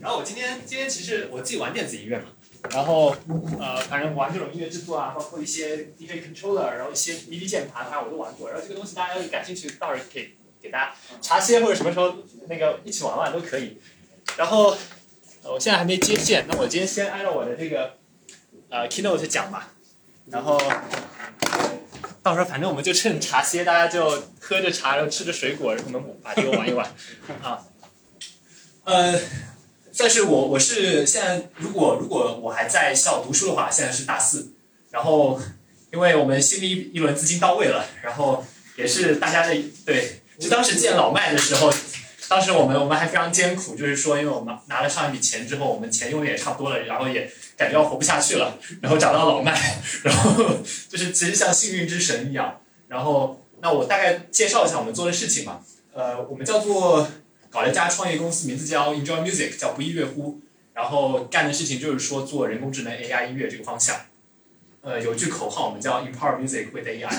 然后我今天今天其实我自己玩电子音乐嘛，然后呃反正玩这种音乐制作啊，包括一些 DJ controller，然后一些 MIDI 键盘，反正我都玩过。然后这个东西大家要是感兴趣，到时候可以给大家茶歇或者什么时候那个一起玩玩都可以。然后我现在还没接线，那我今天先按照我的这个呃 keynote 讲吧。然后到时候反正我们就趁茶歇，大家就喝着茶，然后吃着水果，然后我们把这个玩一玩啊。呃，但是我我是现在如果如果我还在校读书的话，现在是大四，然后因为我们新的一一轮资金到位了，然后也是大家的对，就当时见老麦的时候，当时我们我们还非常艰苦，就是说因为我们拿了上一笔钱之后，我们钱用的也差不多了，然后也感觉要活不下去了，然后找到老麦，然后就是其实像幸运之神一样，然后那我大概介绍一下我们做的事情吧，呃，我们叫做。搞了一家创业公司，名字叫 Enjoy Music，叫不亦乐乎。然后干的事情就是说做人工智能 AI 音乐这个方向。呃，有句口号，我们叫 Empower Music with AI。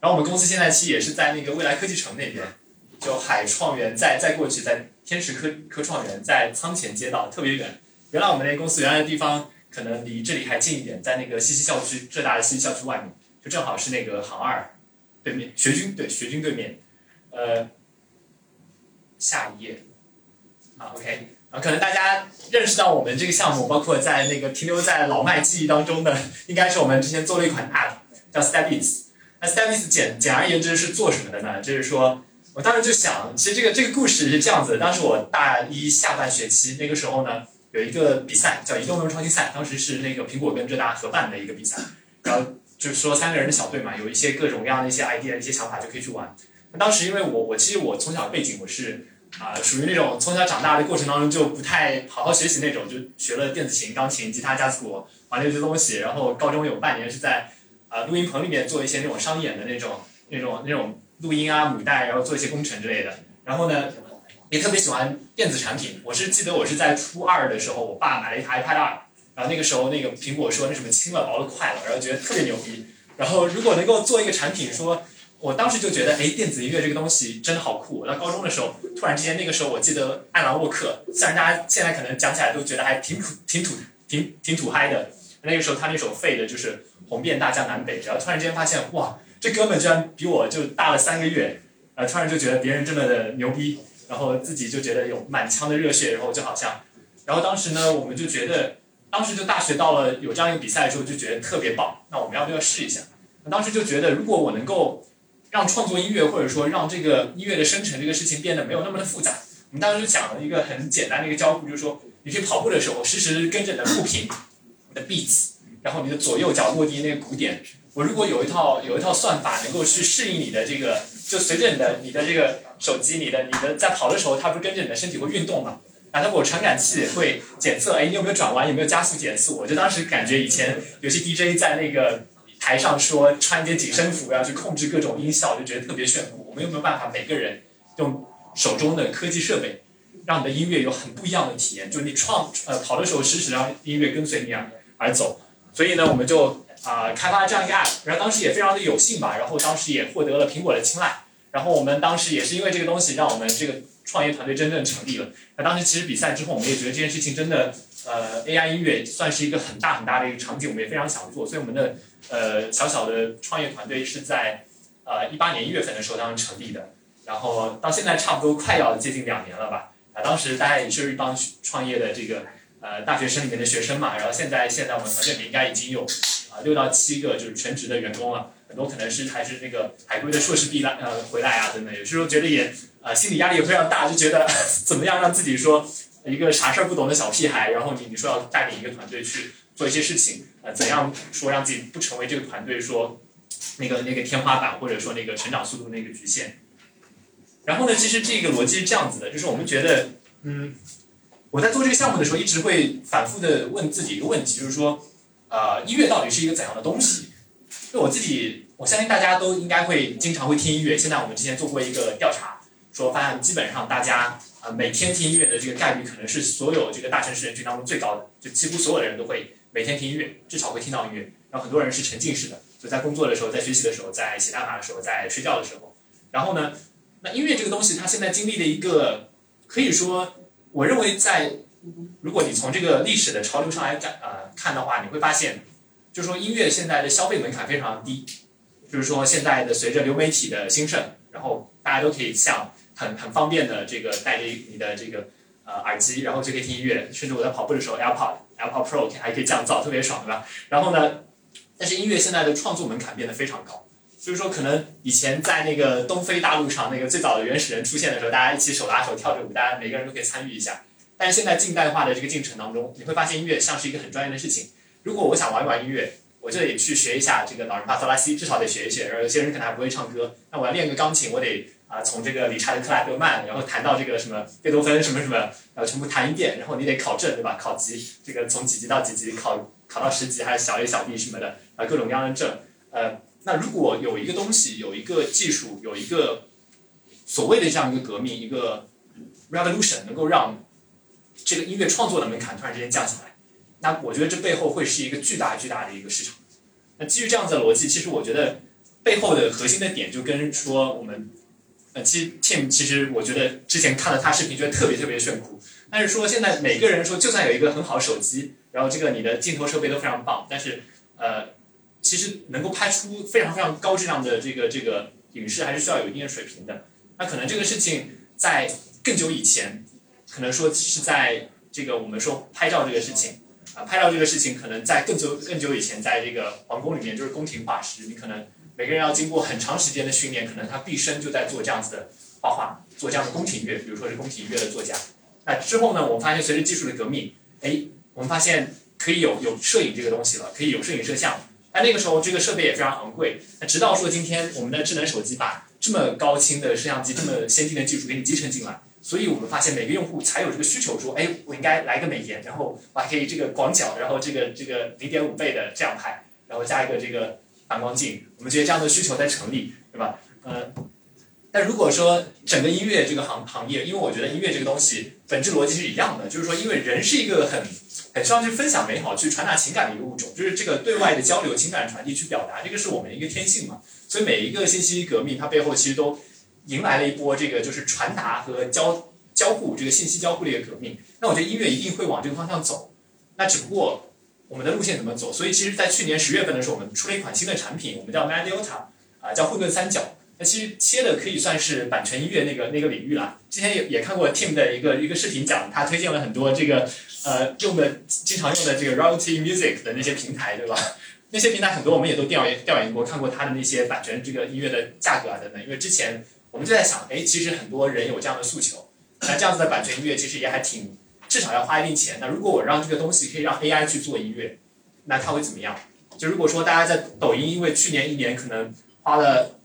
然后我们公司现在其实也是在那个未来科技城那边，就海创园再再过去，在天池科科创园，在仓前街道，特别远。原来我们那公司原来的地方可能离这里还近一点，在那个西溪校区浙大的西溪校区外面，就正好是那个航二对面，学军对学军对面，呃。下一页，啊，OK，啊，可能大家认识到我们这个项目，包括在那个停留在老麦记忆当中的，应该是我们之前做了一款 App，叫 Stepbeats。那 Stepbeats 简简而言之是做什么的呢？就是说我当时就想，其实这个这个故事是这样子：当时我大一下半学期那个时候呢，有一个比赛叫移动内容创新赛，当时是那个苹果跟浙大合办的一个比赛，然后就是说三个人的小队嘛，有一些各种各样的一些 idea、一些想法就可以去玩。当时因为我我其实我从小背景我是。啊，属于那种从小长大的过程当中就不太好好学习那种，就学了电子琴、钢琴、吉他、架子鼓，玩了一堆东西。然后高中有半年是在啊录音棚里面做一些那种商演的那种、那种、那种录音啊母带，然后做一些工程之类的。然后呢，也特别喜欢电子产品。我是记得我是在初二的时候，我爸买了一台 iPad 二，然后那个时候那个苹果说那什么轻了、薄了、快了，然后觉得特别牛逼。然后如果能够做一个产品说。我当时就觉得，哎，电子音乐这个东西真的好酷。我到高中的时候，突然之间，那个时候我记得艾兰沃克，虽然大家现在可能讲起来都觉得还挺土、挺土、挺挺土嗨的。那个时候他那首废的就是红遍大江南北，然后突然之间发现，哇，这哥们居然比我就大了三个月，呃，突然就觉得别人这么的牛逼，然后自己就觉得有满腔的热血，然后就好像，然后当时呢，我们就觉得，当时就大学到了有这样一个比赛的时候，就觉得特别棒。那我们要不要试一下？当时就觉得，如果我能够。让创作音乐，或者说让这个音乐的生成这个事情变得没有那么的复杂。我们当时就讲了一个很简单的一个交互，就是说，你去跑步的时候，实时跟着你的步频，你的 beats，然后你的左右脚落地那个鼓点。我如果有一套有一套算法，能够去适应你的这个，就随着你的你的这个手机，你的你的在跑的时候，它不是跟着你的身体会运动嘛？然后它有传感器会检测，哎，你有没有转弯，有没有加速减速？我就当时感觉以前有些 DJ 在那个。台上说穿一件紧身服要去控制各种音效，就觉得特别炫酷。我们有没有办法每个人用手中的科技设备，让你的音乐有很不一样的体验？就你创呃跑的时候，实时让音乐跟随你而而走。所以呢，我们就啊开发了这样一个 app，然后当时也非常的有幸吧，然后当时也获得了苹果的青睐。然后我们当时也是因为这个东西，让我们这个创业团队真正成立了。那当时其实比赛之后，我们也觉得这件事情真的呃 AI 音乐算是一个很大很大的一个场景，我们也非常想做，所以我们的。呃，小小的创业团队是在呃一八年一月份的时候当时成立的，然后到现在差不多快要接近两年了吧。啊，当时大家也是一帮创业的这个呃大学生里面的学生嘛，然后现在现在我们团队里面应该已经有六到七个就是全职的员工了，很多可能是还是那个海归的硕士毕来呃回来啊等等，有时候觉得也呃心理压力也非常大，就觉得 *laughs* 怎么样让自己说一个啥事儿不懂的小屁孩，然后你你说要带领一个团队去。做一些事情，呃，怎样说让自己不成为这个团队说那个那个天花板，或者说那个成长速度那个局限？然后呢，其实这个逻辑是这样子的，就是我们觉得，嗯，我在做这个项目的时候，一直会反复的问自己一个问题，就是说，呃，音乐到底是一个怎样的东西？就我自己，我相信大家都应该会经常会听音乐。现在我们之前做过一个调查，说发现基本上大家呃每天听音乐的这个概率可能是所有这个大城市人群当中最高的，就几乎所有的人都会每天听音乐，至少会听到音乐。然后很多人是沉浸式的，就在工作的时候，在学习的时候，在写代码的时候，在睡觉的时候。然后呢，那音乐这个东西，它现在经历了一个可以说，我认为在如果你从这个历史的潮流上来看呃看的话，你会发现，就是说音乐现在的消费门槛非常低，就是说现在的随着流媒体的兴盛，然后大家都可以像很很方便的这个带着你的这个呃耳机，然后就可以听音乐，甚至我在跑步的时候，AirPod AirPod Pro 还可以降噪，特别爽，对吧？然后呢，但是音乐现在的创作门槛变得非常高。所以说，可能以前在那个东非大陆上，那个最早的原始人出现的时候，大家一起手拉手跳着舞，大家每个人都可以参与一下。但是现在近代化的这个进程当中，你会发现音乐像是一个很专业的事情。如果我想玩一玩音乐，我就得去学一下这个老人发嗦拉西，至少得学一学。然后有些人可能还不会唱歌，那我要练个钢琴，我得啊从这个理查德克莱德曼，然后弹到这个什么贝多芬什么什么，然后全部弹一遍，然后你得考证，对吧？考级，这个从几级到几级，考考到十级还是小 A 小 B 什么的，啊各种各样的证，呃。那如果有一个东西，有一个技术，有一个所谓的这样一个革命，一个 revolution，能够让这个音乐创作的门槛突然之间降下来，那我觉得这背后会是一个巨大巨大的一个市场。那基于这样子的逻辑，其实我觉得背后的核心的点就跟说我们，呃，其实 Tim 其实我觉得之前看了他视频，觉得特别特别炫酷。但是说现在每个人说，就算有一个很好的手机，然后这个你的镜头设备都非常棒，但是呃。其实能够拍出非常非常高质量的这个这个影视，还是需要有一定的水平的。那可能这个事情在更久以前，可能说是在这个我们说拍照这个事情啊，拍照这个事情可能在更久更久以前，在这个皇宫里面就是宫廷画师，你可能每个人要经过很长时间的训练，可能他毕生就在做这样子的画画，做这样的宫廷乐，比如说是宫廷乐的作家。那之后呢，我们发现随着技术的革命，哎，我们发现可以有有摄影这个东西了，可以有摄影摄像。那那个时候，这个设备也非常昂贵。那直到说今天，我们的智能手机把这么高清的摄像机、这么先进的技术给你集成进来，所以我们发现每个用户才有这个需求，说，哎，我应该来个美颜，然后我还可以这个广角，然后这个这个零点五倍的这样拍，然后加一个这个反光镜。我们觉得这样的需求在成立，对吧？呃，但如果说整个音乐这个行行业，因为我觉得音乐这个东西本质逻辑是一样的，就是说，因为人是一个很。很需要去分享美好、去传达情感的一个物种，就是这个对外的交流、情感传递、去表达，这个是我们一个天性嘛。所以每一个信息革命，它背后其实都迎来了一波这个就是传达和交交互这个信息交互的一个革命。那我觉得音乐一定会往这个方向走。那只不过我们的路线怎么走？所以其实，在去年十月份的时候，我们出了一款新的产品，我们叫 Mediota，啊，叫混沌三角。那其实切的可以算是版权音乐那个那个领域了。之前也也看过 Tim 的一个一个视频讲，他推荐了很多这个呃用的经常用的这个 royalty music 的那些平台，对吧？那些平台很多我们也都调研调研过，看过他的那些版权这个音乐的价格啊等等。因为之前我们就在想，哎，其实很多人有这样的诉求，那这样子的版权音乐其实也还挺，至少要花一定钱。那如果我让这个东西可以让 AI 去做音乐，那它会怎么样？就如果说大家在抖音，因为去年一年可能花了。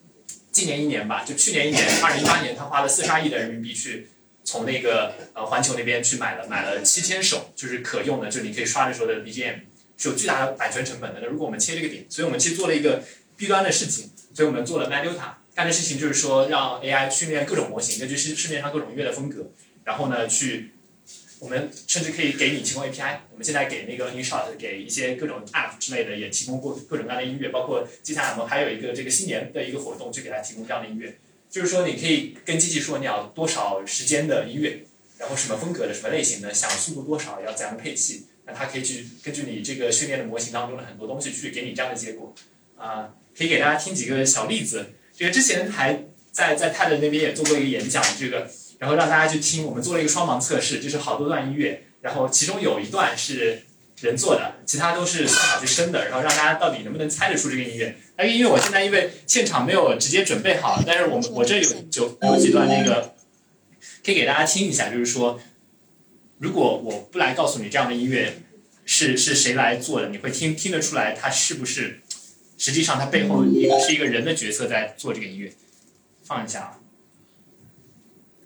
今年一年吧，就去年一年，二零一八年，他花了四十二亿的人民币去从那个呃环球那边去买了买了七千首，就是可用的，就你可以刷的时候的 BGM，是有巨大的版权成本的。那如果我们切这个点，所以我们其实做了一个 B 端的事情，所以我们做了 Meduta 干的事情就是说让 AI 训练各种模型，根据市市面上各种音乐的风格，然后呢去。我们甚至可以给你提供 API。我们现在给那个 InShot，给一些各种 App 之类的，也提供过各种各样的音乐。包括接下来我们还有一个这个新年的一个活动，就给他提供这样的音乐。就是说，你可以跟机器说你要多少时间的音乐，然后什么风格的、什么类型的，想速度多少，要怎样的配器。那它可以去根据你这个训练的模型当中的很多东西去给你这样的结果。啊，可以给大家听几个小例子。这个之前还在在 TED 那边也做过一个演讲，这个。然后让大家去听，我们做了一个双盲测试，就是好多段音乐，然后其中有一段是人做的，其他都是算法去生的，然后让大家到底能不能猜得出这个音乐。那个音乐我现在因为现场没有直接准备好，但是我们我这有就有几段那个可以给大家听一下，就是说，如果我不来告诉你这样的音乐是是谁来做的，你会听听得出来它是不是实际上它背后一个是一个人的角色在做这个音乐，放一下啊。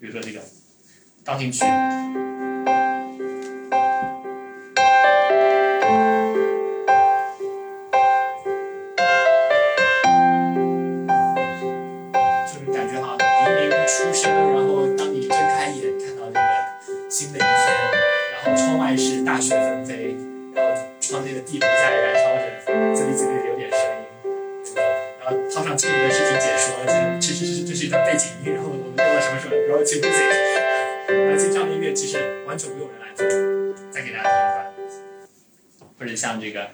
比如说这个钢琴曲。或者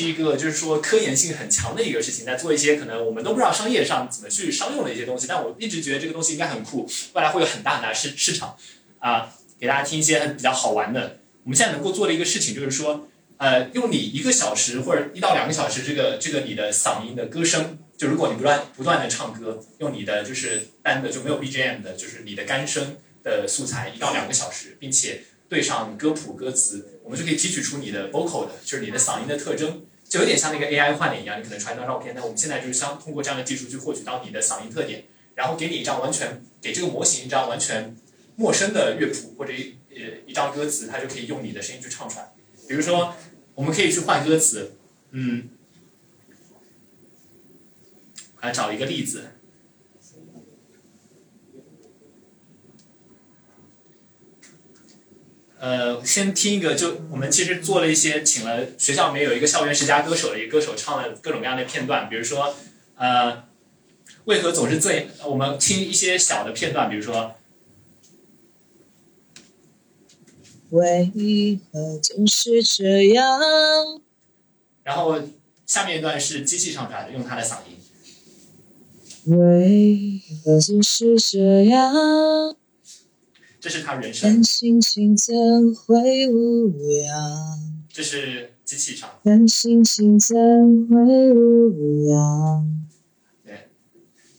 是一个就是说科研性很强的一个事情，在做一些可能我们都不知道商业上怎么去商用的一些东西。但我一直觉得这个东西应该很酷，未来会有很大很大市市场啊。给大家听一些比较好玩的。我们现在能够做的一个事情就是说，呃，用你一个小时或者一到两个小时，这个这个你的嗓音的歌声，就如果你不断不断的唱歌，用你的就是单的就没有 BGM 的，就是你的干声的素材一到两个小时，并且对上歌谱歌词，我们就可以提取出你的 vocal 的，就是你的嗓音的特征，就有点像那个 AI 换脸一样，你可能传一张照片，那我们现在就是想通过这样的技术去获取到你的嗓音特点，然后给你一张完全给这个模型一张完全。陌生的乐谱或者一呃一张歌词，它就可以用你的声音去唱出来。比如说，我们可以去换歌词，嗯，来找一个例子。呃，先听一个，就我们其实做了一些，请了学校里面有一个校园十佳歌手的一个歌手唱了各种各样的片段，比如说，呃，为何总是这样？我们听一些小的片段，比如说。为何总是这样？然后下面一段是机器唱出来的，用他的嗓音。为何总是这样？这是他人生。但心情怎会无恙？这是机器唱。但心情怎会无恙？对，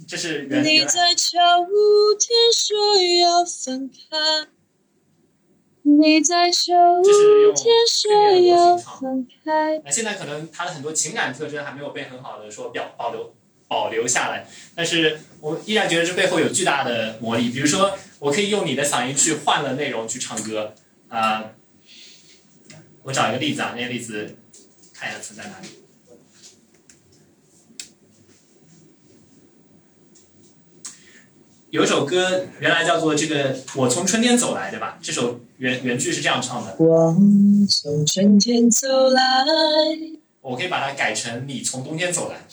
这是原你在秋天说要分开。你在秋天说要分开。那现在可能他的很多情感特征还没有被很好的说表保留保留下来，但是我依然觉得这背后有巨大的魔力。比如说，我可以用你的嗓音去换了内容去唱歌啊。我找一个例子啊，那个例子看一下存在哪里。有一首歌原来叫做这个“我从春天走来”，对吧？这首原原句是这样唱的：“我从春天走来。”我可以把它改成“你从冬天走来”。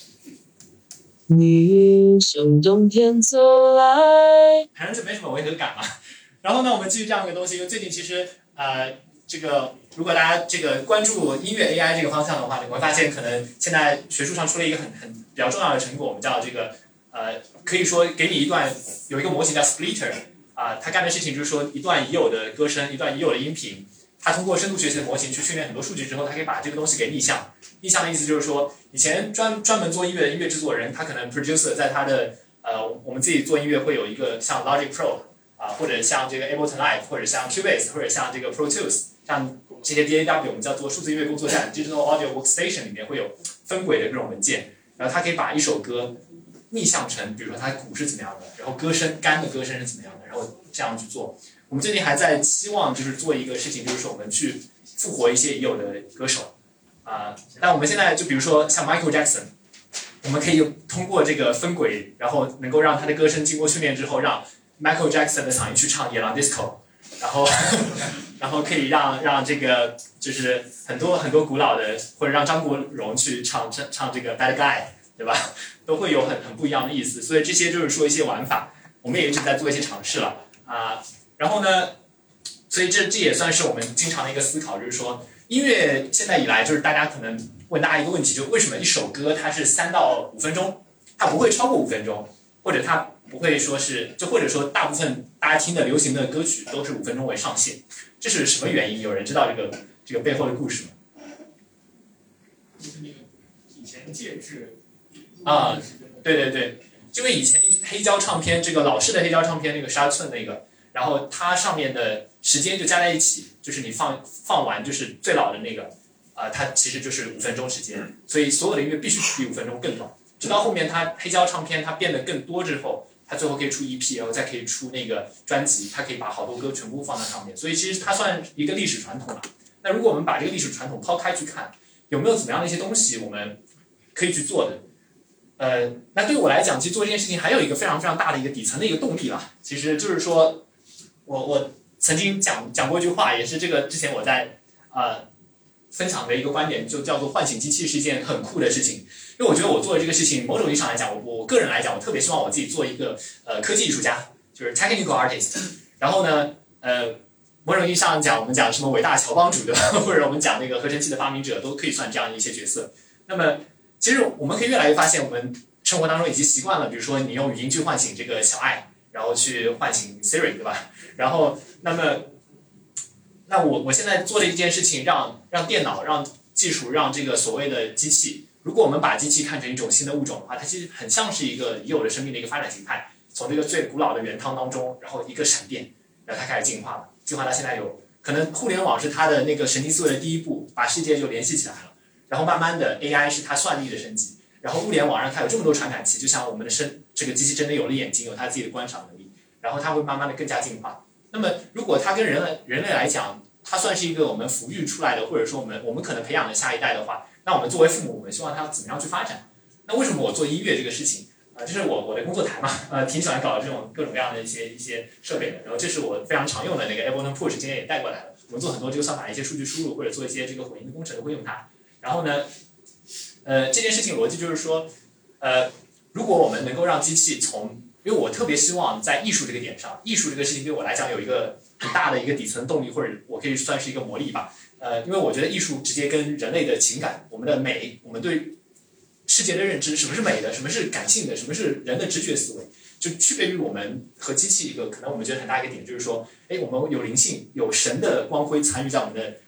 你从冬天走来，反正就没什么违和感嘛。*laughs* 然后呢，我们继续这样一个东西，因为最近其实呃，这个如果大家这个关注音乐 AI 这个方向的话，你会发现可能现在学术上出了一个很很比较重要的成果，我们叫这个。呃，可以说给你一段有一个模型叫 Splitter，啊，他干的事情就是说一段已有的歌声，一段已有的音频，他通过深度学习的模型去训练很多数据之后，他可以把这个东西给逆向。逆向的意思就是说，以前专专门做音乐的音乐制作人，他可能 producer 在他的呃，我们自己做音乐会有一个像 Logic Pro 啊，或者像这个 Ableton Live，或者像 Cubase，或者像这个 Pro Tools，像这些 DAW 我们叫做数字音乐工作站 Digital Audio Workstation 里面会有分轨的各种文件，然后他可以把一首歌。逆向成，比如说它鼓是怎么样的，然后歌声干的歌声是怎么样的，然后这样去做。我们最近还在期望就是做一个事情，就是说我们去复活一些已有的歌手啊。但我们现在就比如说像 Michael Jackson，我们可以通过这个分轨，然后能够让他的歌声经过训练之后，让 Michael Jackson 的嗓音去唱《野狼 Disco》，然后 *laughs* 然后可以让让这个就是很多很多古老的，或者让张国荣去唱唱唱这个 Bad Guy，对吧？*laughs* 都会有很很不一样的意思，所以这些就是说一些玩法，我们也一直在做一些尝试了啊。然后呢，所以这这也算是我们经常的一个思考，就是说音乐现在以来，就是大家可能问大家一个问题，就为什么一首歌它是三到五分钟，它不会超过五分钟，或者它不会说是，就或者说大部分大家听的流行的歌曲都是五分钟为上限，这是什么原因？有人知道这个这个背后的故事吗？就是那个以前介质。啊，对对对，因为以前黑胶唱片，这个老式的黑胶唱片，那个十二寸那个，然后它上面的时间就加在一起，就是你放放完就是最老的那个，啊，它其实就是五分钟时间，所以所有的音乐必须比五分钟更短。直到后面它黑胶唱片它变得更多之后，它最后可以出 EP，然后再可以出那个专辑，它可以把好多歌全部放在上面，所以其实它算一个历史传统了。那如果我们把这个历史传统抛开去看，有没有怎么样的一些东西我们可以去做的？呃，那对我来讲，其实做这件事情还有一个非常非常大的一个底层的一个动力了，其实就是说，我我曾经讲讲过一句话，也是这个之前我在呃分享的一个观点，就叫做唤醒机器是一件很酷的事情。因为我觉得我做的这个事情，某种意义上来讲，我我个人来讲，我特别希望我自己做一个呃科技艺术家，就是 technical artist。然后呢，呃，某种意义上讲，我们讲什么伟大乔帮主的，*laughs* 或者我们讲那个合成器的发明者，都可以算这样一些角色。那么，其实我们可以越来越发现，我们生活当中已经习惯了，比如说你用语音去唤醒这个小爱，然后去唤醒 Siri，对吧？然后，那么，那我我现在做的一件事情，让让电脑、让技术、让这个所谓的机器。如果我们把机器看成一种新的物种的话，它其实很像是一个已有的生命的一个发展形态。从这个最古老的原汤当中，然后一个闪电，然后它开始进化了，进化到现在有可能互联网是它的那个神经思维的第一步，把世界就联系起来了。然后慢慢的 AI 是它算力的升级，然后物联网让它有这么多传感器，就像我们的身这个机器真的有了眼睛，有它自己的观赏能力，然后它会慢慢的更加进化。那么如果它跟人类人类来讲，它算是一个我们抚育出来的，或者说我们我们可能培养的下一代的话。那我们作为父母，我们希望它怎么样去发展？那为什么我做音乐这个事情啊？这是我我的工作台嘛，呃，挺喜欢搞这种各种各样的一些一些设备的。然后这是我非常常用的那个 Ableton Push，今天也带过来了。我们做很多这个算法的一些数据输入，或者做一些这个混音的工程都会用它。然后呢，呃，这件事情逻辑就是说，呃，如果我们能够让机器从，因为我特别希望在艺术这个点上，艺术这个事情对我来讲有一个很大的一个底层动力，或者我可以算是一个魔力吧。呃，因为我觉得艺术直接跟人类的情感、我们的美、我们对世界的认知，什么是美的，什么是感性的，什么是人的直觉思维，就区别于我们和机器一个可能我们觉得很大一个点，就是说，哎，我们有灵性，有神的光辉参与在我们的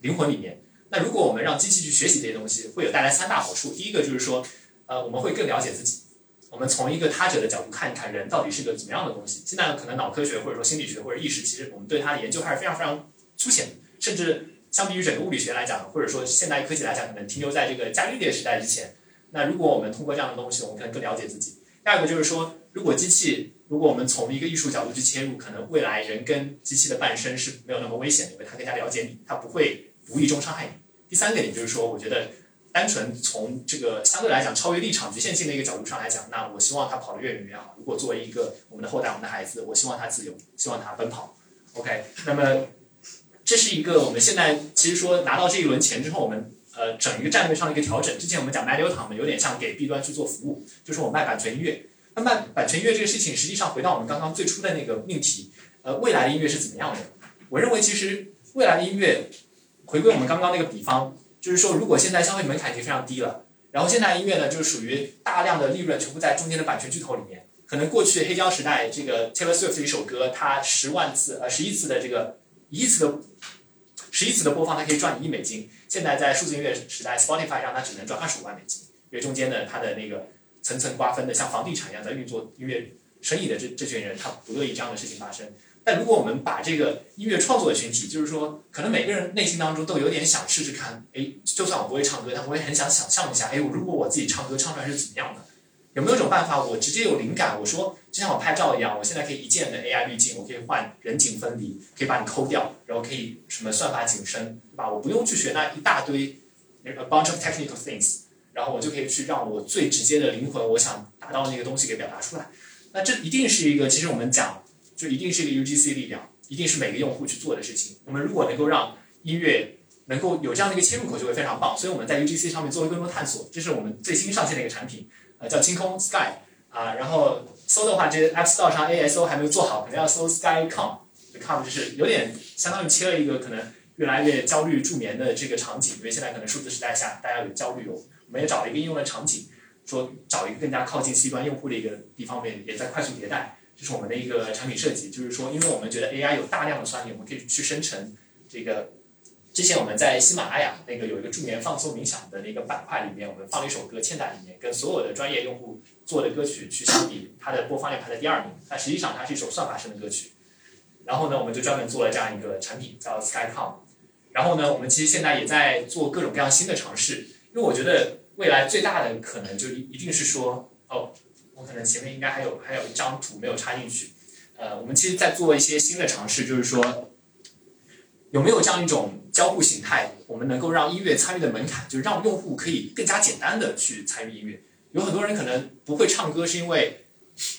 灵魂里面。那如果我们让机器去学习这些东西，会有带来三大好处。第一个就是说，呃，我们会更了解自己，我们从一个他者的角度看一看人到底是个怎么样的东西。现在可能脑科学或者说心理学或者意识，其实我们对它的研究还是非常非常粗浅，甚至。相比于整个物理学来讲，或者说现代科技来讲，可能停留在这个伽利略时代之前。那如果我们通过这样的东西，我们可能更了解自己。第二个就是说，如果机器，如果我们从一个艺术角度去切入，可能未来人跟机器的伴生是没有那么危险的，因为它更加了解你，它不会无意中伤害你。第三个点就是说，我觉得单纯从这个相对来讲超越立场局限性的一个角度上来讲，那我希望他跑得越远越好。如果作为一个我们的后代，我们的孩子，我希望他自由，希望他奔跑。OK，那么。这是一个我们现在其实说拿到这一轮钱之后，我们呃整一个战略上的一个调整。之前我们讲卖流堂嘛，有点像给 B 端去做服务，就是我卖版权音乐。那卖版权音乐这个事情，实际上回到我们刚刚最初的那个命题，呃，未来的音乐是怎么样的？我认为其实未来的音乐，回归我们刚刚那个比方，就是说如果现在消费门槛已经非常低了，然后现在音乐呢就是属于大量的利润全部在中间的版权巨头里面，可能过去黑胶时代这个 Taylor Swift 一首歌，它十万次呃十亿次的这个一亿次的。十一次的播放，它可以赚一亿美金。现在在数字音乐时代，Spotify 让它只能赚二十五万美金，因为中间呢，它的那个层层瓜分的，像房地产一样在运作音乐生意的这这群人，他不乐意这样的事情发生。但如果我们把这个音乐创作的群体，就是说，可能每个人内心当中都有点想试试看，哎，就算我不会唱歌，但我也很想想象一下，哎，我如果我自己唱歌唱出来是怎么样的？有没有一种办法，我直接有灵感？我说，就像我拍照一样，我现在可以一键的 AI 滤镜，我可以换人景分离，可以把你抠掉，然后可以什么算法景深，对吧？我不用去学那一大堆 a bunch of technical things，然后我就可以去让我最直接的灵魂，我想达到那个东西给表达出来。那这一定是一个，其实我们讲，就一定是一个 UGC 力量，一定是每个用户去做的事情。我们如果能够让音乐能够有这样的一个切入口，就会非常棒。所以我们在 UGC 上面做了更多探索，这是我们最新上线的一个产品。呃，叫清空 Sky 啊，然后搜的话，这 App Store 上 ASO 还没有做好，可能要搜 Sky.com，com 就是有点相当于切了一个可能越来越焦虑助眠的这个场景，因为现在可能数字时代下大家有焦虑哦，我们也找了一个应用的场景，说找一个更加靠近 C 端用户的一个地方面，也在快速迭代，这是我们的一个产品设计，就是说，因为我们觉得 AI 有大量的算力，我们可以去生成这个。之前我们在喜马拉雅那个有一个助眠放松冥想的那个板块里面，我们放了一首歌嵌在里面，跟所有的专业用户做的歌曲去相比，它的播放量排在第二名。但实际上它是一首算法生的歌曲。然后呢，我们就专门做了这样一个产品叫 Skycom。然后呢，我们其实现在也在做各种各样新的尝试，因为我觉得。未来最大的可能就一定是说，哦，可能前面应该还有还有一张图没有插进去。呃，我们其实在做一些新的尝试，就是说有没有这样一种交互形态，我们能够让音乐参与的门槛，就是让用户可以更加简单的去参与音乐。有很多人可能不会唱歌，是因为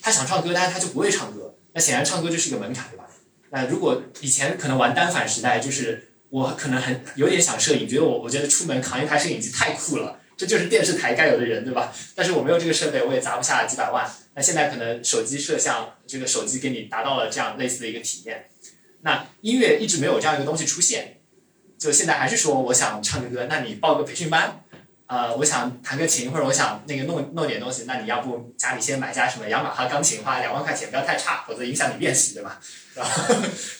他想唱歌，但是他就不会唱歌。那显然唱歌就是一个门槛，对吧？那如果以前可能玩单反时代，就是我可能很有点想摄影，觉得我我觉得出门扛一台摄影机太酷了，这就是电视台该有的人，对吧？但是我没有这个设备，我也砸不下几百万。那现在可能手机摄像，这个手机给你达到了这样类似的一个体验。那音乐一直没有这样一个东西出现，就现在还是说我想唱个歌，那你报个培训班。呃，我想弹个琴，或者我想那个弄弄点东西，那你要不家里先买家什么雅马哈钢琴，花两万块钱，不要太差，否则影响你练习，对吧？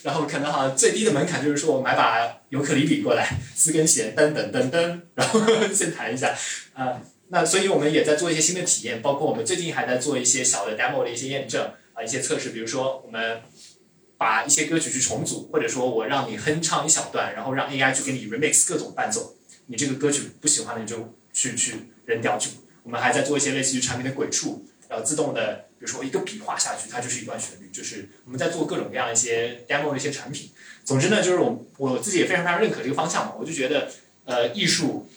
然后，可能好像最低的门槛就是说我买把尤克里里过来，四根弦，噔噔噔噔，然后先弹一下。啊，那所以我们也在做一些新的体验，包括我们最近还在做一些小的 demo 的一些验证啊，一些测试，比如说我们把一些歌曲去重组，或者说我让你哼唱一小段，然后让 AI 去给你 remix 各种伴奏。你这个歌曲不喜欢的你就去去扔掉去。我们还在做一些类似于产品的鬼畜，然后自动的，比如说一个笔画下去，它就是一段旋律。就是我们在做各种各样一些 demo 的一些产品。总之呢，就是我我自己也非常非常认可这个方向嘛。我就觉得，呃，艺术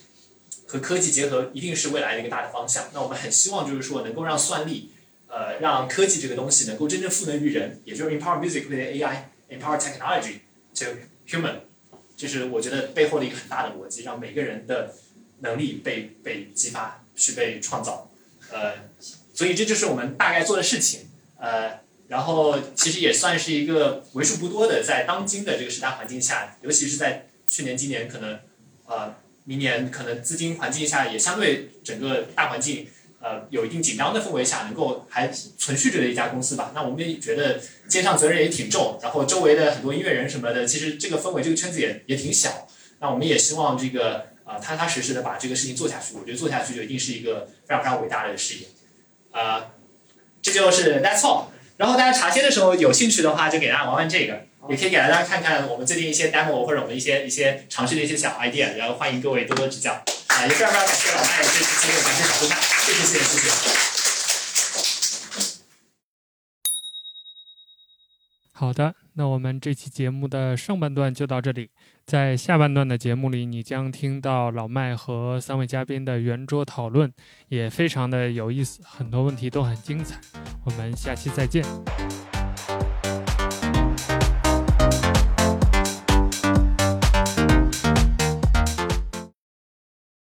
和科技结合一定是未来的一个大的方向。那我们很希望就是说能够让算力，呃，让科技这个东西能够真正赋能于人，也就是 empower music with AI，empower technology to human。这是我觉得背后的一个很大的逻辑，让每个人的能力被被激发，去被创造，呃，所以这就是我们大概做的事情，呃，然后其实也算是一个为数不多的，在当今的这个时代环境下，尤其是在去年、今年，可能呃，明年可能资金环境下也相对整个大环境。呃，有一定紧张的氛围下，能够还存续着的一家公司吧。那我们也觉得肩上责任也挺重，然后周围的很多音乐人什么的，其实这个氛围这个圈子也也挺小。那我们也希望这个啊，踏踏实实的把这个事情做下去。我觉得做下去就一定是一个非常非常伟大的事业。啊，这就是 That's all。然后大家茶歇的时候有兴趣的话，就给大家玩玩这个，也可以给大家看看我们最近一些 demo 或者我们一些一些尝试的一些小 idea。然后欢迎各位多多指教。啊，也非常非常感谢老麦这次机会，感谢小苏派，谢谢谢谢谢谢。好的，那我们这期节目的上半段就到这里，在下半段的节目里，你将听到老麦和三位嘉宾的圆桌讨论，也非常的有意思，很多问题都很精彩。我们下期再见。